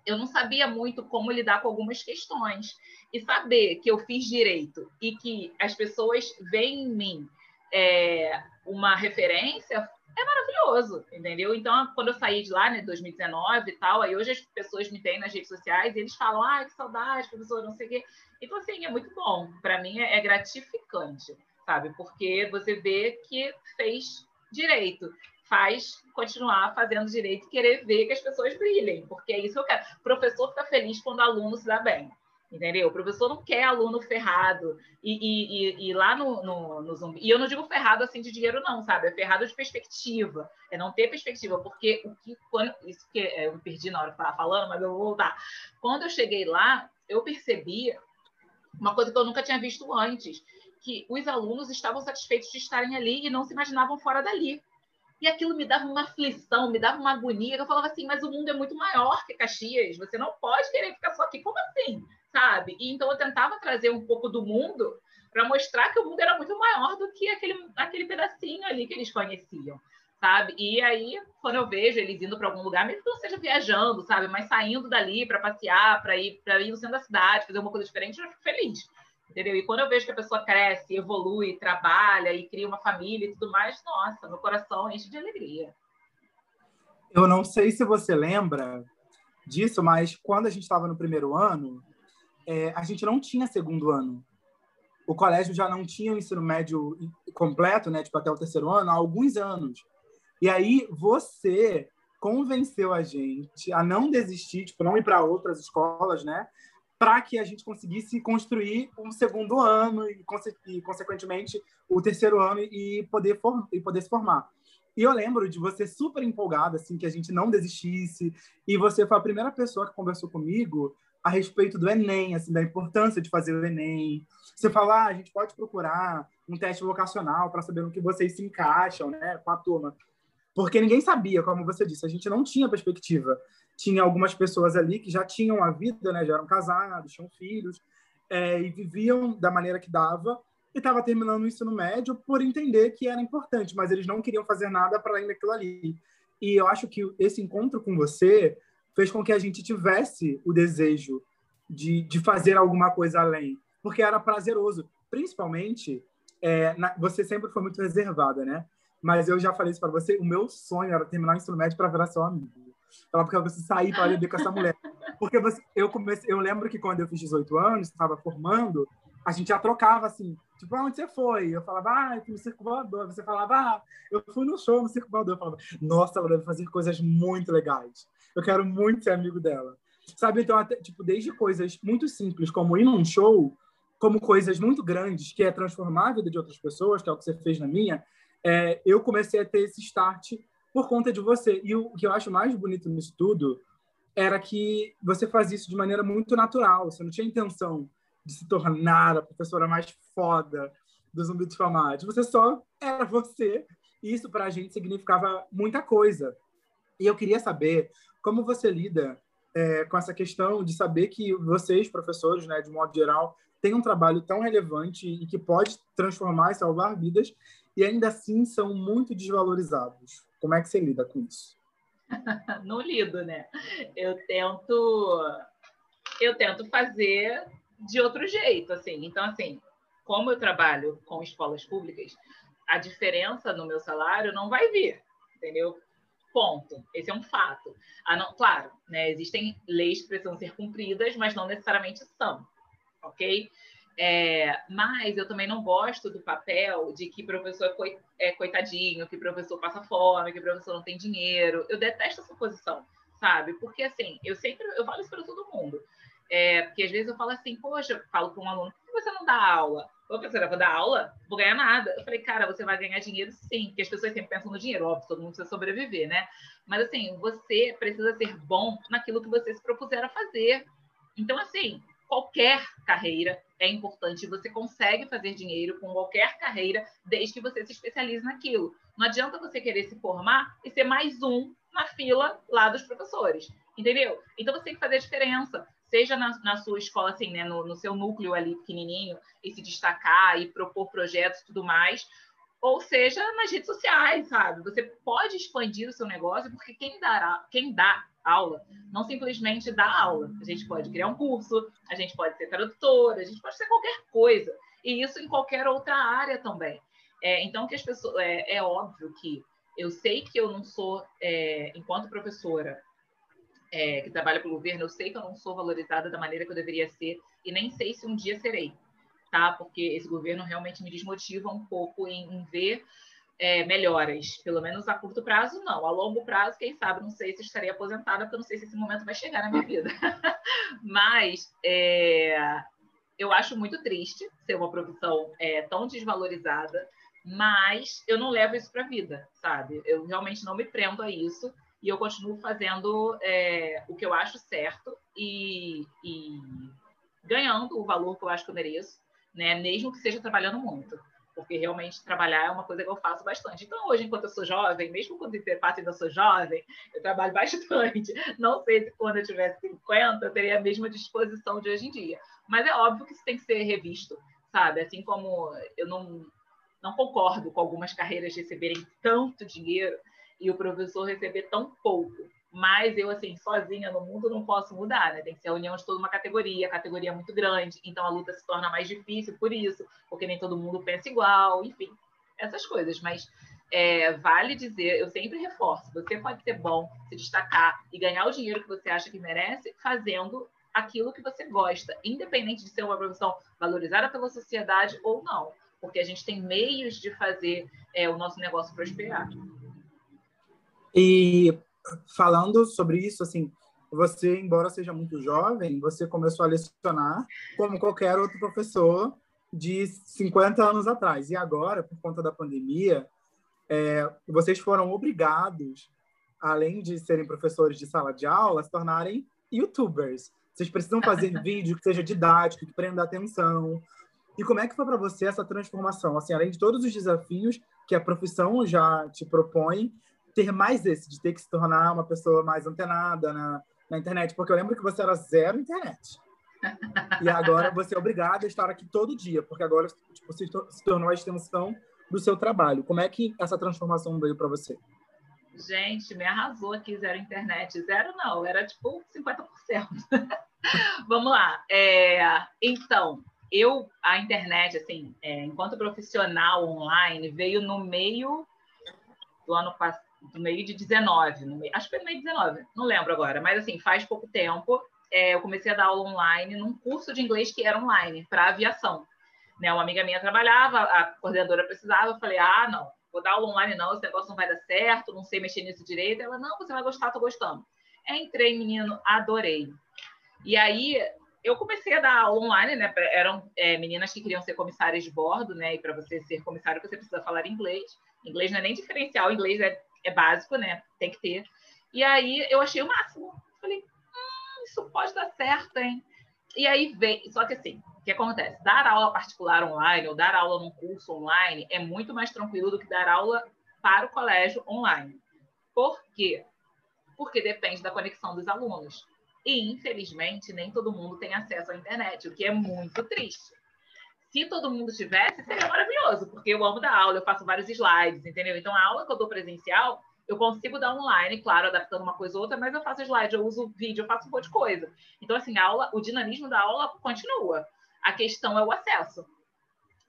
eu não sabia muito como lidar com algumas questões. E saber que eu fiz direito e que as pessoas veem em mim é, uma referência é maravilhoso, entendeu? Então, quando eu saí de lá, né, 2019 e tal, aí hoje as pessoas me têm nas redes sociais e eles falam, ai, que saudade, professor, não sei o quê. Então, assim, é muito bom. Para mim é, é gratificante, sabe? Porque você vê que fez direito, faz continuar fazendo direito e querer ver que as pessoas brilhem, porque é isso que eu quero. O professor fica feliz quando o aluno se dá bem. Entendeu? O professor não quer aluno ferrado. E, e, e, e lá no, no, no, Zumbi. E eu não digo ferrado assim de dinheiro, não, sabe? É ferrado de perspectiva. É não ter perspectiva. Porque o que. Quando, isso que é, eu me perdi na hora que estava falando, mas eu vou voltar. Quando eu cheguei lá, eu percebi uma coisa que eu nunca tinha visto antes: que os alunos estavam satisfeitos de estarem ali e não se imaginavam fora dali. E aquilo me dava uma aflição, me dava uma agonia. Eu falava assim, mas o mundo é muito maior que Caxias. Você não pode querer ficar só aqui. Como assim? Sabe? E então eu tentava trazer um pouco do mundo para mostrar que o mundo era muito maior do que aquele, aquele pedacinho ali que eles conheciam, sabe? E aí, quando eu vejo eles indo para algum lugar, mesmo que não seja viajando, sabe? Mas saindo dali para passear, para ir para ir no centro da cidade, fazer uma coisa diferente, eu fico feliz entendeu? E quando eu vejo que a pessoa cresce, evolui, trabalha e cria uma família e tudo mais, nossa, meu coração enche de alegria. Eu não sei se você lembra disso, mas quando a gente estava no primeiro ano, é, a gente não tinha segundo ano. O colégio já não tinha o ensino médio completo, né, tipo até o terceiro ano, há alguns anos. E aí você convenceu a gente a não desistir, tipo, não ir para outras escolas, né? Para que a gente conseguisse construir um segundo ano e, e, consequentemente, o terceiro ano e poder, e poder se formar. E eu lembro de você super empolgada, assim, que a gente não desistisse. E você foi a primeira pessoa que conversou comigo a respeito do Enem, assim, da importância de fazer o Enem. Você falou, ah, a gente pode procurar um teste vocacional para saber no que vocês se encaixam, né, com a turma. Porque ninguém sabia, como você disse, a gente não tinha perspectiva tinha algumas pessoas ali que já tinham a vida, né, já eram casados, tinham filhos, é, e viviam da maneira que dava, e estava terminando o ensino médio por entender que era importante, mas eles não queriam fazer nada para além daquilo ali. E eu acho que esse encontro com você fez com que a gente tivesse o desejo de, de fazer alguma coisa além, porque era prazeroso. Principalmente, é, na, você sempre foi muito reservada, né? Mas eu já falei isso para você, o meu sonho era terminar o ensino médio para virar seu amigo. Falava porque você sair para beber com essa mulher. Porque você, eu comecei, eu lembro que quando eu fiz 18 anos, estava formando, a gente já trocava assim, tipo, onde você foi? Eu falava, ah, eu fui no Circo Voador. Você falava, ah, eu fui no show no Circo Voador. Eu falava, nossa, ela deve fazer coisas muito legais. Eu quero muito ser amigo dela. Sabe, então, até, tipo, desde coisas muito simples, como ir num show, como coisas muito grandes, que é transformar a vida de outras pessoas, que é o que você fez na minha, é, eu comecei a ter esse start por conta de você. E o que eu acho mais bonito nisso tudo era que você fazia isso de maneira muito natural. Você não tinha intenção de se tornar a professora mais foda do Zumbi de. Você só era você. E isso para a gente significava muita coisa. E eu queria saber como você lida é, com essa questão de saber que vocês, professores, né, de modo geral, têm um trabalho tão relevante e que pode transformar e salvar vidas, e ainda assim são muito desvalorizados. Como é que você lida com isso? Não lido, né? Eu tento eu tento fazer de outro jeito, assim. Então, assim, como eu trabalho com escolas públicas, a diferença no meu salário não vai vir, entendeu? Ponto. Esse é um fato. Ah, não, claro, né, existem leis que precisam ser cumpridas, mas não necessariamente são, ok? É, mas eu também não gosto do papel de que professor é, coitadinho, que professor passa fome, que professor não tem dinheiro. Eu detesto essa posição, sabe? Porque assim, eu sempre eu falo isso para todo mundo. É, porque às vezes eu falo assim, poxa, eu falo para um aluno, por que você não dá aula? Professora, vou dar aula? Vou ganhar nada. Eu falei, cara, você vai ganhar dinheiro sim, porque as pessoas sempre pensam no dinheiro, óbvio, todo mundo precisa sobreviver, né? Mas assim, você precisa ser bom naquilo que você se propuser a fazer. Então, assim, qualquer carreira é importante. Você consegue fazer dinheiro com qualquer carreira, desde que você se especialize naquilo. Não adianta você querer se formar e ser mais um na fila lá dos professores, entendeu? Então você tem que fazer a diferença, seja na, na sua escola, assim, né, no, no seu núcleo ali pequenininho, e se destacar e propor projetos e tudo mais, ou seja nas redes sociais, sabe? Você pode expandir o seu negócio, porque quem, dará, quem dá aula não simplesmente dá aula. A gente pode criar um curso, a gente pode ser tradutor, a gente pode ser qualquer coisa. E isso em qualquer outra área também. É, então, que as pessoas, é, é, óbvio que eu sei que eu não sou, é, enquanto professora é, que trabalha para o governo, eu sei que eu não sou valorizada da maneira que eu deveria ser e nem sei se um dia serei tá? Porque esse governo realmente me desmotiva um pouco em, em ver é, melhoras, pelo menos a curto prazo, não. A longo prazo, quem sabe, não sei se estaria aposentada, porque eu não sei se esse momento vai chegar na minha vida. Mas é, eu acho muito triste ser uma profissão é, tão desvalorizada, mas eu não levo isso para a vida, sabe? Eu realmente não me prendo a isso e eu continuo fazendo é, o que eu acho certo e, e ganhando o valor que eu acho que eu mereço, né? Mesmo que seja trabalhando muito porque realmente trabalhar é uma coisa que eu faço bastante. Então, hoje, enquanto eu sou jovem, mesmo quando eu fato ainda sou jovem, eu trabalho bastante. Não sei se quando eu tiver 50 eu teria a mesma disposição de hoje em dia. Mas é óbvio que isso tem que ser revisto, sabe? Assim como eu não, não concordo com algumas carreiras receberem tanto dinheiro e o professor receber tão pouco. Mas eu, assim, sozinha no mundo não posso mudar, né? Tem que ser a união de toda uma categoria, a categoria é muito grande, então a luta se torna mais difícil por isso, porque nem todo mundo pensa igual, enfim, essas coisas. Mas é, vale dizer, eu sempre reforço, você pode ser bom, se destacar e ganhar o dinheiro que você acha que merece fazendo aquilo que você gosta, independente de ser uma profissão valorizada pela sociedade ou não, porque a gente tem meios de fazer é, o nosso negócio prosperar. E falando sobre isso, assim, você, embora seja muito jovem, você começou a lecionar como qualquer outro professor de 50 anos atrás. E agora, por conta da pandemia, é, vocês foram obrigados, além de serem professores de sala de aula, a se tornarem youtubers. Vocês precisam fazer vídeo que seja didático, que prenda atenção. E como é que foi para você essa transformação? Assim, além de todos os desafios que a profissão já te propõe, ter mais esse, de ter que se tornar uma pessoa mais antenada na, na internet, porque eu lembro que você era zero internet. E agora você é obrigado a estar aqui todo dia, porque agora tipo, se, se tornou a extensão do seu trabalho. Como é que essa transformação veio para você? Gente, me arrasou aqui, zero internet. Zero não, era tipo 50%. Vamos lá. É, então, eu, a internet, assim, é, enquanto profissional online, veio no meio do ano passado do meio de 19, meio, acho que foi no meio de 19, não lembro agora, mas assim, faz pouco tempo, é, eu comecei a dar aula online num curso de inglês que era online, para aviação. Né, uma amiga minha trabalhava, a coordenadora precisava, eu falei, ah, não, vou dar aula online não, esse negócio não vai dar certo, não sei mexer nisso direito. Ela, não, você vai gostar, tô gostando. Entrei, menino, adorei. E aí, eu comecei a dar aula online, né? Eram é, meninas que queriam ser comissárias de bordo, né? E para você ser comissário, você precisa falar inglês. Inglês não é nem diferencial, inglês é é básico, né? Tem que ter. E aí eu achei o máximo. Falei, hum, isso pode dar certo, hein? E aí veio. Só que assim, o que acontece? Dar aula particular online ou dar aula num curso online é muito mais tranquilo do que dar aula para o colégio online. Por quê? Porque depende da conexão dos alunos. E, infelizmente, nem todo mundo tem acesso à internet, o que é muito triste. Se todo mundo tivesse, seria maravilhoso, porque eu amo dar aula, eu faço vários slides, entendeu? Então, a aula que eu dou presencial, eu consigo dar online, claro, adaptando uma coisa ou outra, mas eu faço slide, eu uso vídeo, eu faço um monte de coisa. Então, assim, a aula, o dinamismo da aula continua. A questão é o acesso.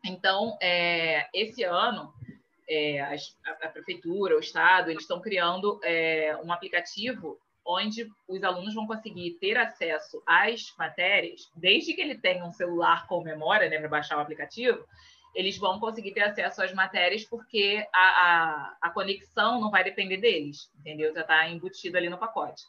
Então, é, esse ano, é, a, a, prefeitura, o Estado, eles estão criando é, um aplicativo onde os alunos vão conseguir ter acesso às matérias, desde que ele tenha um celular com memória, né, para baixar o aplicativo, eles vão conseguir ter acesso às matérias porque a, a, a conexão não vai depender deles, entendeu? Já está embutido ali no pacote.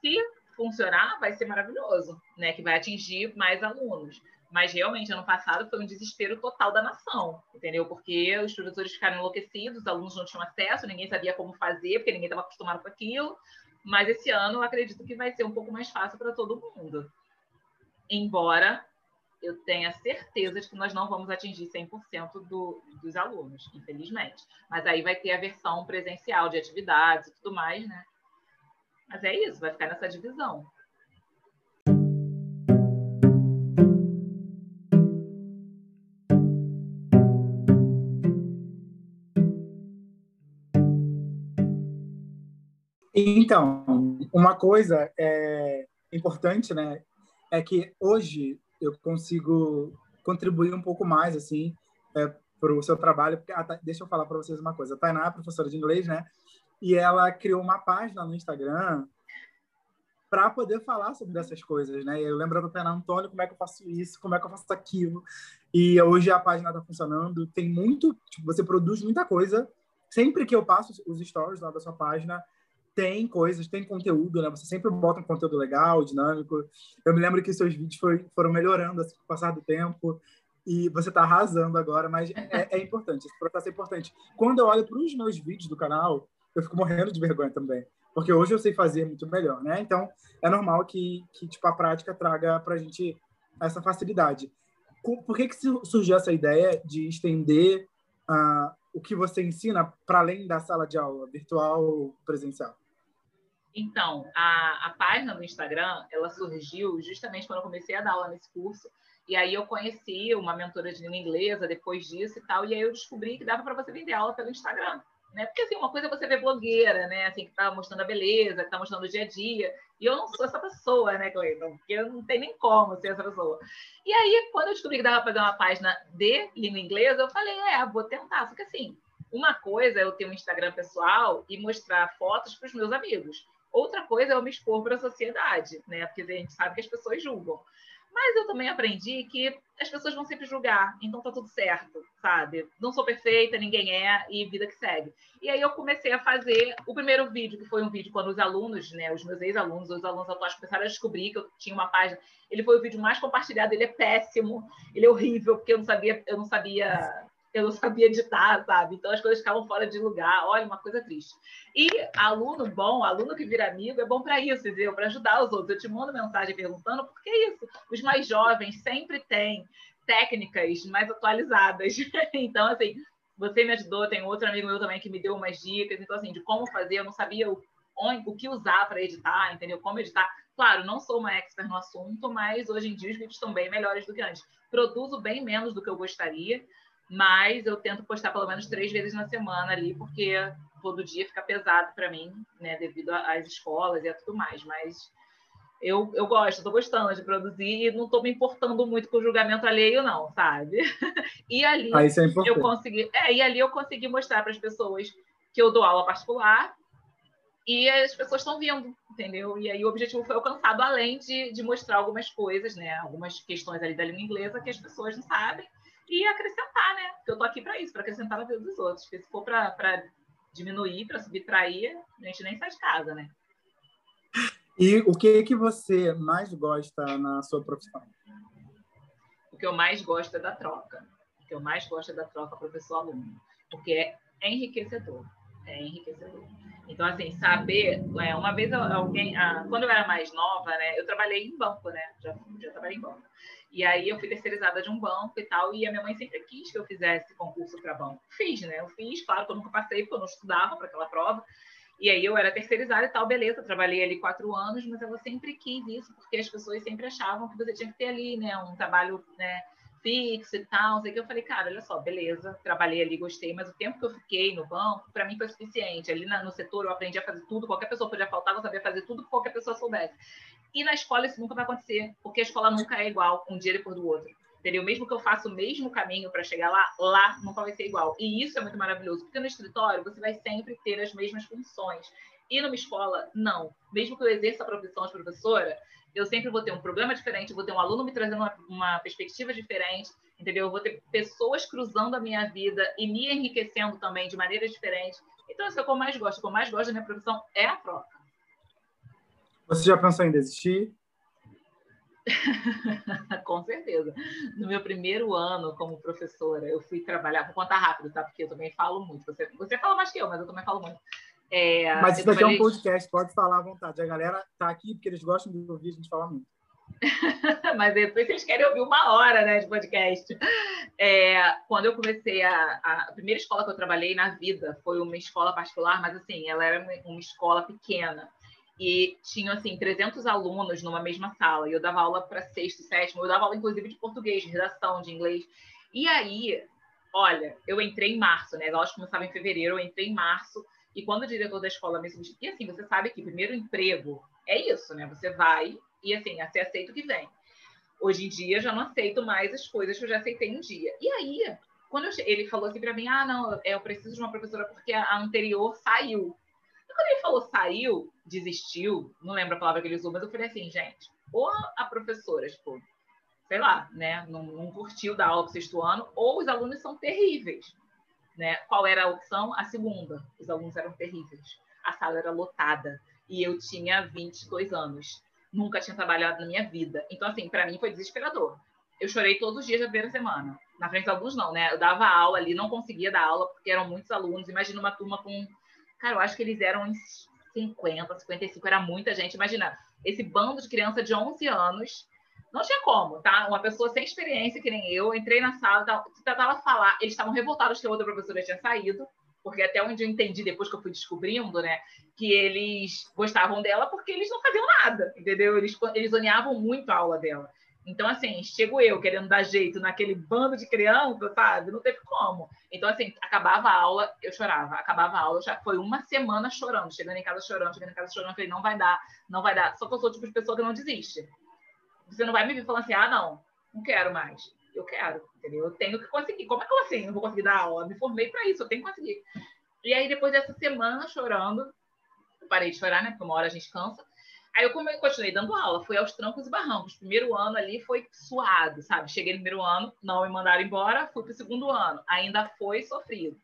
Se funcionar, vai ser maravilhoso, né? Que vai atingir mais alunos. Mas realmente, ano passado foi um desespero total da nação, entendeu? Porque os professores ficaram enlouquecidos, os alunos não tinham acesso, ninguém sabia como fazer, porque ninguém estava acostumado com aquilo. Mas esse ano acredito que vai ser um pouco mais fácil para todo mundo. Embora eu tenha certeza de que nós não vamos atingir 100% do, dos alunos, infelizmente. Mas aí vai ter a versão presencial de atividades e tudo mais, né? Mas é isso, vai ficar nessa divisão. Então, uma coisa é importante, né, é que hoje eu consigo contribuir um pouco mais, assim, é, para o seu trabalho. Porque, ah, tá, deixa eu falar para vocês uma coisa. A Tainá é professora de inglês, né? E ela criou uma página no Instagram para poder falar sobre essas coisas, né? Eu lembro do Tainá Antônio, como é que eu faço isso, como é que eu faço aquilo. E hoje a página está funcionando. Tem muito, tipo, você produz muita coisa sempre que eu passo os stories lá da sua página, tem coisas, tem conteúdo, né? Você sempre bota um conteúdo legal, dinâmico. Eu me lembro que seus vídeos foi, foram melhorando assim, com o passar do tempo e você está arrasando agora, mas é, é importante, esse processo é importante. Quando eu olho para os meus vídeos do canal, eu fico morrendo de vergonha também, porque hoje eu sei fazer muito melhor, né? Então, é normal que, que tipo, a prática traga para a gente essa facilidade. Por que, que surgiu essa ideia de estender uh, o que você ensina para além da sala de aula, virtual ou presencial? Então, a, a página do Instagram, ela surgiu justamente quando eu comecei a dar aula nesse curso, e aí eu conheci uma mentora de língua inglesa depois disso e tal, e aí eu descobri que dava para você vender aula pelo Instagram. Né? Porque assim, uma coisa é você ver blogueira, né? Assim, que tá mostrando a beleza, que tá mostrando o dia a dia. E eu não sou essa pessoa, né, Cleiton? Porque eu não tenho nem como ser essa pessoa. E aí, quando eu descobri que dava para fazer uma página de língua inglesa, eu falei, é, vou tentar. Só que assim, uma coisa é eu ter um Instagram pessoal e mostrar fotos para os meus amigos. Outra coisa é eu me expor para a sociedade, né? Porque a gente sabe que as pessoas julgam. Mas eu também aprendi que as pessoas vão sempre julgar, então tá tudo certo, sabe? Não sou perfeita, ninguém é, e vida que segue. E aí eu comecei a fazer o primeiro vídeo, que foi um vídeo quando os alunos, né, os meus ex-alunos, os alunos atuais começaram a descobrir que eu tinha uma página. Ele foi o vídeo mais compartilhado, ele é péssimo, ele é horrível, porque eu não sabia, eu não sabia eu não sabia editar, sabe? Então as coisas ficavam fora de lugar. Olha, uma coisa triste. E aluno bom, aluno que vira amigo, é bom para isso, entendeu? Para ajudar os outros. Eu te mando mensagem perguntando por que isso. Os mais jovens sempre têm técnicas mais atualizadas. então, assim, você me ajudou, tem outro amigo meu também que me deu umas dicas. Então, assim, de como fazer, eu não sabia o, o que usar para editar, entendeu? Como editar. Claro, não sou uma expert no assunto, mas hoje em dia os vídeos estão bem melhores do que antes. Produzo bem menos do que eu gostaria, mas eu tento postar pelo menos três vezes na semana ali, porque todo dia fica pesado para mim, né, devido às escolas e a tudo mais. Mas eu, eu gosto, estou gostando de produzir e não estou me importando muito com o julgamento alheio, não, sabe? e ali ah, é eu consegui, é, e ali eu consegui mostrar para as pessoas que eu dou aula particular e as pessoas estão vindo, entendeu? E aí o objetivo foi alcançado, além de, de mostrar algumas coisas, né? Algumas questões ali da língua inglesa que as pessoas não sabem e acrescentar, né? Porque eu tô aqui para isso, para acrescentar na vida dos outros. Porque se for para diminuir, para subtrair, a gente nem sai de casa, né? E o que que você mais gosta na sua profissão? O que eu mais gosto é da troca. O que eu mais gosto é da troca professor-aluno, porque é, enriquecedor. É enriquecedor. Então, assim, saber. É, uma vez alguém. Ah, quando eu era mais nova, né? Eu trabalhei em banco, né? Já, já trabalhei em banco. E aí eu fui terceirizada de um banco e tal, e a minha mãe sempre quis que eu fizesse concurso para banco. Fiz, né? Eu fiz, claro que eu nunca passei, porque eu não estudava para aquela prova. E aí eu era terceirizada e tal, beleza, trabalhei ali quatro anos, mas ela sempre quis isso, porque as pessoas sempre achavam que você tinha que ter ali, né, um trabalho, né, fixo e tal, sei que eu falei, cara, olha só, beleza, trabalhei ali, gostei, mas o tempo que eu fiquei no banco, para mim foi suficiente. Ali na, no setor eu aprendi a fazer tudo, qualquer pessoa podia faltar, eu sabia fazer tudo que qualquer pessoa soubesse. E na escola isso nunca vai acontecer, porque a escola nunca é igual um dia depois do outro. Entendeu? Mesmo que eu faça o mesmo caminho para chegar lá, lá nunca vai ser igual. E isso é muito maravilhoso, porque no escritório você vai sempre ter as mesmas funções. E numa escola, não. Mesmo que eu exerça a profissão de professora, eu sempre vou ter um problema diferente, vou ter um aluno me trazendo uma, uma, perspectiva diferente, entendeu? Eu vou ter pessoas cruzando a minha vida e me enriquecendo também de maneiras diferentes. Então, isso é o que eu mais gosto. O que eu mais gosto da minha profissão é a troca. Você já pensou em desistir? Com certeza. No meu primeiro ano como professora, eu fui trabalhar, vou contar rápido, tá? Porque eu também falo muito. Você, você fala mais que eu, mas eu também falo muito. É, Mas isso daqui é um podcast, pode falar à vontade. A galera tá aqui porque eles gostam de ouvir a gente falar muito. Mas depois eles querem ouvir uma hora né, de podcast. É, quando eu comecei a, a, primeira escola que eu trabalhei na vida foi uma escola particular, mas assim, ela era uma escola pequena. E tinha assim 300 alunos numa mesma sala. E eu dava aula para sexto, sétimo, eu dava aula inclusive de português, de redação, de inglês. E aí, olha, eu entrei em março, né? As aulas começavam em fevereiro, eu entrei em março e quando o diretor da escola me substitui, e assim, você sabe que primeiro emprego é isso, né? Você vai e assim, você aceita o que vem. Hoje em dia já não aceito mais as coisas que eu já aceitei um dia. E aí, quando eu, ele falou assim para mim, ah, não, eu preciso de uma professora porque a anterior saiu. E quando ele falou saiu, desistiu, não lembro a palavra que ele usou, mas eu falei assim, gente, ou a professora, tipo, sei lá, né, não, não curtiu dar aula pro sexto ano, ou os alunos são terríveis Né? Qual era a opção? A segunda. Os alunos eram terríveis. A sala era lotada. E eu tinha 22 anos. Nunca tinha trabalhado na minha vida. Então, assim, para mim foi desesperador. Eu chorei todos os dias da primeira semana. Na frente de alguns, não, né? Eu dava aula ali, não conseguia dar aula, porque eram muitos alunos. Imagina uma turma com. Cara, eu acho que eles eram 50, 55, era muita gente. Imagina, esse bando de criança de 11 anos não tinha como, tá? Uma pessoa sem experiência, que nem eu, entrei na sala, tentava falar, eles estavam revoltados que a outra professora tinha saído, porque até onde eu entendi depois que eu fui descobrindo, né, que eles gostavam dela porque eles não faziam nada, entendeu? Eles, eles odiavam muito a aula dela. Então, assim, chego eu querendo dar jeito naquele bando de criança, sabe? Não teve como. Então, assim, acabava a aula, eu chorava. Acabava a aula, já foi uma semana chorando, chegando em casa chorando, chegando em casa chorando. Falei, não vai dar, não vai dar. Só que eu sou o tipo de pessoa que não desiste. Você não vai me vir falando assim, ah, não, não quero mais. Eu quero, entendeu? Eu tenho que conseguir. Como é que eu assim? Não vou conseguir dar aula? Me formei para isso, eu tenho que conseguir. E aí, depois dessa semana chorando, eu parei de chorar, né? Porque uma hora a gente cansa. Aí eu continuei dando aula, fui aos trancos e barrancos. Primeiro ano ali foi suado, sabe? Cheguei no primeiro ano, não me mandaram embora, fui para o segundo ano, ainda foi sofrido.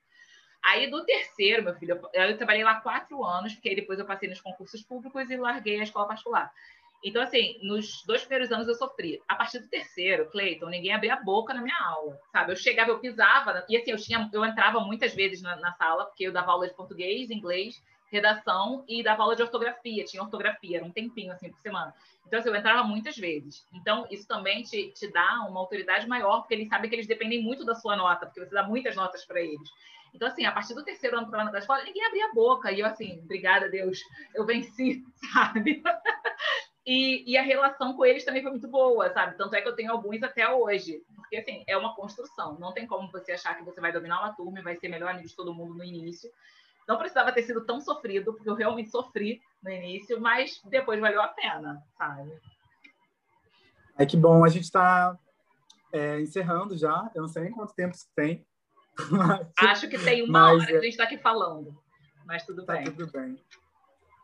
Aí do terceiro, meu filho, eu, eu trabalhei lá quatro anos, porque depois eu passei nos concursos públicos e larguei a escola particular. Então, assim, nos dois primeiros anos eu sofri. A partir do terceiro, Cleiton, ninguém abria a boca na minha aula, sabe? Eu chegava, eu pisava, e assim, eu, tinha, eu entrava muitas vezes na, na sala, porque eu dava aula de português, inglês, redação e dava aula de ortografia, tinha ortografia, era um tempinho assim por semana. Então, assim, eu entrava muitas vezes. Então, isso também te, te dá uma autoridade maior, porque eles sabem que eles dependem muito da sua nota, porque você dá muitas notas para eles. Então, assim, a partir do terceiro ano da escola, ninguém abria a boca. E eu, assim, obrigada a Deus, eu venci, sabe? E, e, a relação com eles também foi muito boa, sabe? Tanto é que eu tenho alguns até hoje. Porque, assim, é uma construção. Não tem como você achar que você vai dominar uma turma e vai ser melhor amigo de todo mundo no início. Não precisava ter sido tão sofrido, porque eu realmente sofri no início, mas depois valeu a pena, sabe? É que bom, a gente está é, encerrando já. Eu não sei nem quanto tempo isso tem. Mas... Acho que tem uma mas, hora que a gente está aqui falando. Mas tudo tá bem. Tudo bem.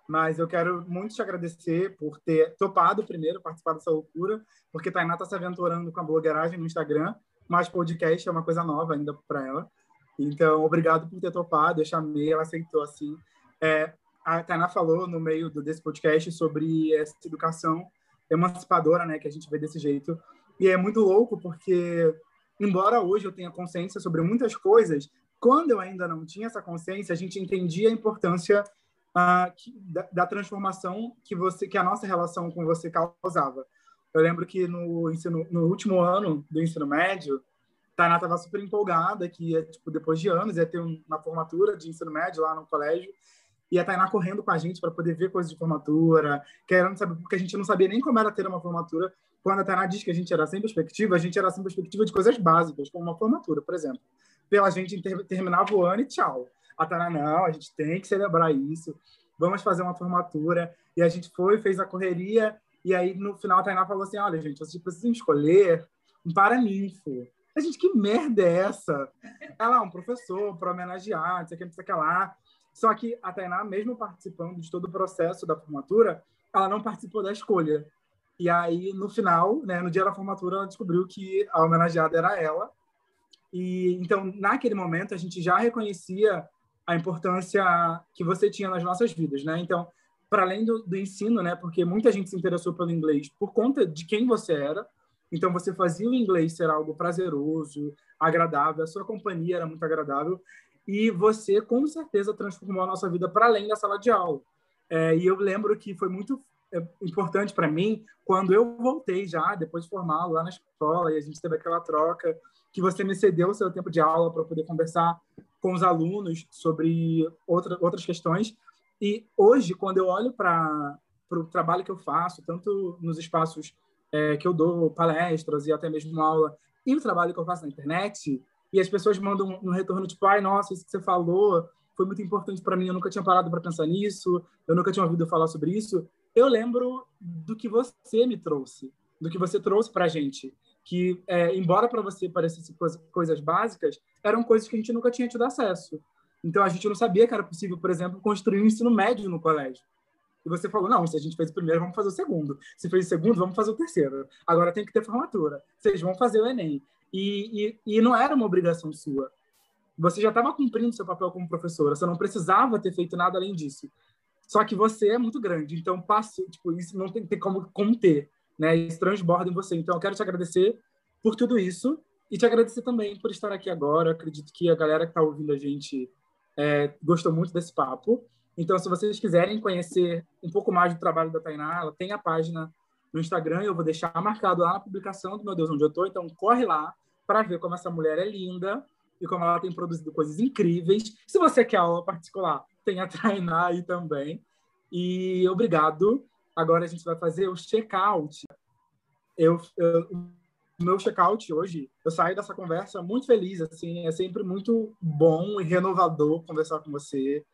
Mas eu quero muito te agradecer por ter topado primeiro participar dessa loucura, porque Tainá está se aventurando com a blogueiragem no Instagram, mas podcast é uma coisa nova ainda para ela. Então, obrigado por ter topado. Eu chamei, ela aceitou assim. É, a Tainá falou no meio do, desse podcast sobre essa educação emancipadora, né, que a gente vê desse jeito. E é muito louco porque, embora hoje eu tenha consciência sobre muitas coisas, quando eu ainda não tinha essa consciência, a gente entendia a importância uh, que, da, da, transformação que você, que a nossa relação com você causava. Eu lembro que no ensino, no último ano do ensino médio, Tainá estava super empolgada que tipo, depois de anos ia ter uma formatura de ensino médio lá no colégio e a Tainá correndo com a gente para poder ver coisas de formatura, querendo saber, porque a gente não sabia nem como era ter uma formatura. Quando a Tainá diz que a gente era sem perspectiva, a gente era sem perspectiva de coisas básicas, como uma formatura, por exemplo. Pela gente ter, terminava o ano e tchau. A Tainá, não, a gente tem que celebrar isso, vamos fazer uma formatura. E a gente foi, fez a correria, e aí no final a Tainá falou assim: olha, gente, vocês precisam escolher um paraninfo. Gente, que merda é essa? Ela é um professor para homenagear, não sei o que, não sei o que lá. Só que a Tainá, mesmo participando de todo o processo da formatura, ela não participou da escolha. E aí, no final, né, no dia da formatura, ela descobriu que a homenageada era ela. E então, naquele momento, a gente já reconhecia a importância que você tinha nas nossas vidas, né? Então, para além do, do, ensino, né? Porque muita gente se interessou pelo inglês por conta de quem você era, então você fazia o inglês ser algo prazeroso, agradável, a sua companhia era muito agradável e você com certeza transformou a nossa vida para além da sala de aula. É, e eu lembro que foi muito é, importante para mim quando eu voltei já depois de formá-lo lá na escola e a gente teve aquela troca que você me cedeu o seu tempo de aula para poder conversar com os alunos sobre outra, outras questões. E hoje, quando eu olho para o trabalho que eu faço, tanto nos espaços é, que eu dou palestras e até mesmo aula, e o trabalho que eu faço na internet, e as pessoas mandam um retorno tipo, ai, nossa, isso que você falou foi muito importante para mim, eu nunca tinha parado para pensar nisso, eu nunca tinha ouvido falar sobre isso. Eu lembro do que você me trouxe, do que você trouxe para a gente, que, é, embora para você parecessem coisas básicas, eram coisas que a gente nunca tinha tido acesso. Então, a gente não sabia que era possível, por exemplo, construir um ensino médio no colégio. E você falou, não, se a gente fez o primeiro, vamos fazer o segundo. Se fez o segundo, vamos fazer o terceiro. Agora tem que ter formatura. Vocês vão fazer o Enem. E, e, e não era uma obrigação sua. você já estava cumprindo seu papel como professora, você não precisava ter feito nada além disso. Só que você é muito grande, então passe, tipo, isso não tem, tem como conter, né? Isso transborda em você. Então eu quero te agradecer por tudo isso e te agradecer também por estar aqui agora. Eu acredito que a galera que está ouvindo a gente é, gostou muito desse papo. Então, se vocês quiserem conhecer um pouco mais do trabalho da Tainá, ela tem a página no Instagram, eu vou deixar marcado lá na publicação do Meu Deus Onde Eu Tô. Então, corre lá para ver como essa mulher é linda e como ela tem produzido coisas incríveis. Se você quer aula particular, tem a Tainá aí também. E obrigado. Agora a gente vai fazer o check-out. Eu, eu, o meu check-out hoje, eu saí dessa conversa muito feliz. Assim, é sempre muito bom e renovador conversar com você.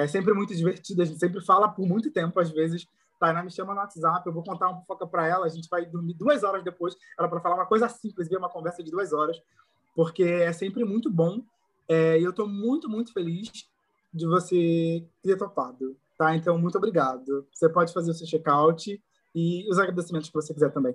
É sempre muito divertido. A gente sempre fala por muito tempo, às vezes. Tainá me chama no WhatsApp, eu vou contar uma fofoca para ela. A gente vai dormir duas horas depois. Ela para falar uma coisa simples, ver uma conversa de duas horas, porque é sempre muito bom. É, e eu estou muito, muito feliz de você ter topado. Tá? Então, muito obrigado. Você pode fazer o seu check-out e os agradecimentos que você quiser também.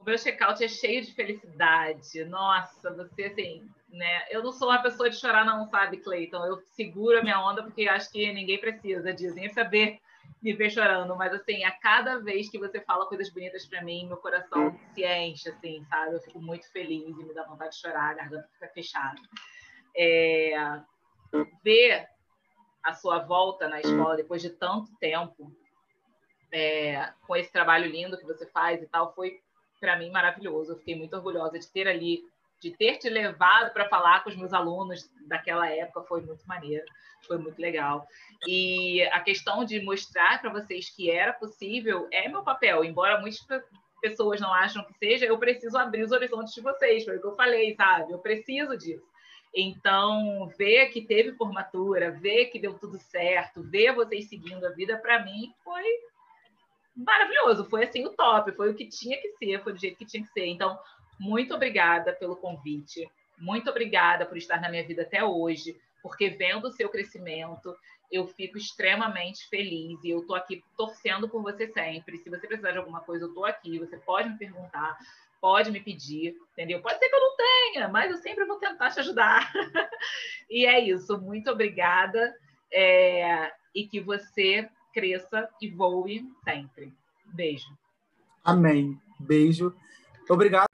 O meu check-out é cheio de felicidade. Nossa, você assim, né? Eu não sou uma pessoa de chorar, não, sabe, Cleiton? Eu seguro a minha onda porque acho que ninguém precisa disso, nem saber me ver chorando. Mas assim, a cada vez que você fala coisas bonitas para mim, meu coração se enche, assim, sabe? Eu fico muito feliz e me dá vontade de chorar, a garganta fica fechada. É... Ver a sua volta na escola depois de tanto tempo, é, com esse trabalho lindo que você faz e tal, foi para mim maravilhoso. Eu fiquei muito orgulhosa de ter ali, de ter te levado para falar com os meus alunos daquela época, foi muito maneiro, foi muito legal. E a questão de mostrar para vocês que era possível é meu papel, embora muitas pessoas não acham que seja, eu preciso abrir os horizontes de vocês, foi o que eu falei, sabe? Eu preciso disso. Então, ver que teve formatura, ver que deu tudo certo, ver vocês seguindo a vida, para mim foi maravilhoso. Foi assim o top, foi o que tinha que ser, foi do jeito que tinha que ser. Então, muito obrigada pelo convite, muito obrigada por estar na minha vida até hoje, porque vendo o seu crescimento, eu fico extremamente feliz e eu tô aqui torcendo por você sempre. Se você precisar de alguma coisa, eu tô aqui, você pode me perguntar pode me pedir, entendeu? Pode ser que eu não tenha, mas eu sempre vou tentar te ajudar. e é isso. Muito obrigada é, e que você cresça e voe sempre. Beijo. Amém. Beijo. Obrigado.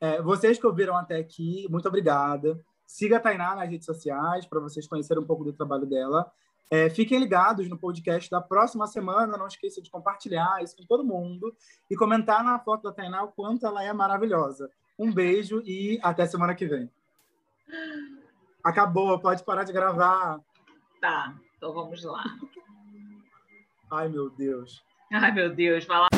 É, vocês que ouviram até aqui, muito obrigada. Siga a Tainá nas redes sociais para vocês conhecerem um pouco do trabalho dela. É, fiquem ligados no podcast da próxima semana. Não esqueça de compartilhar isso com todo mundo e comentar na foto da Tainá o quanto ela é maravilhosa. Um beijo e até semana que vem. Acabou, pode parar de gravar. Tá, então vamos lá. Ai, meu Deus. Ai, meu Deus, vai lá.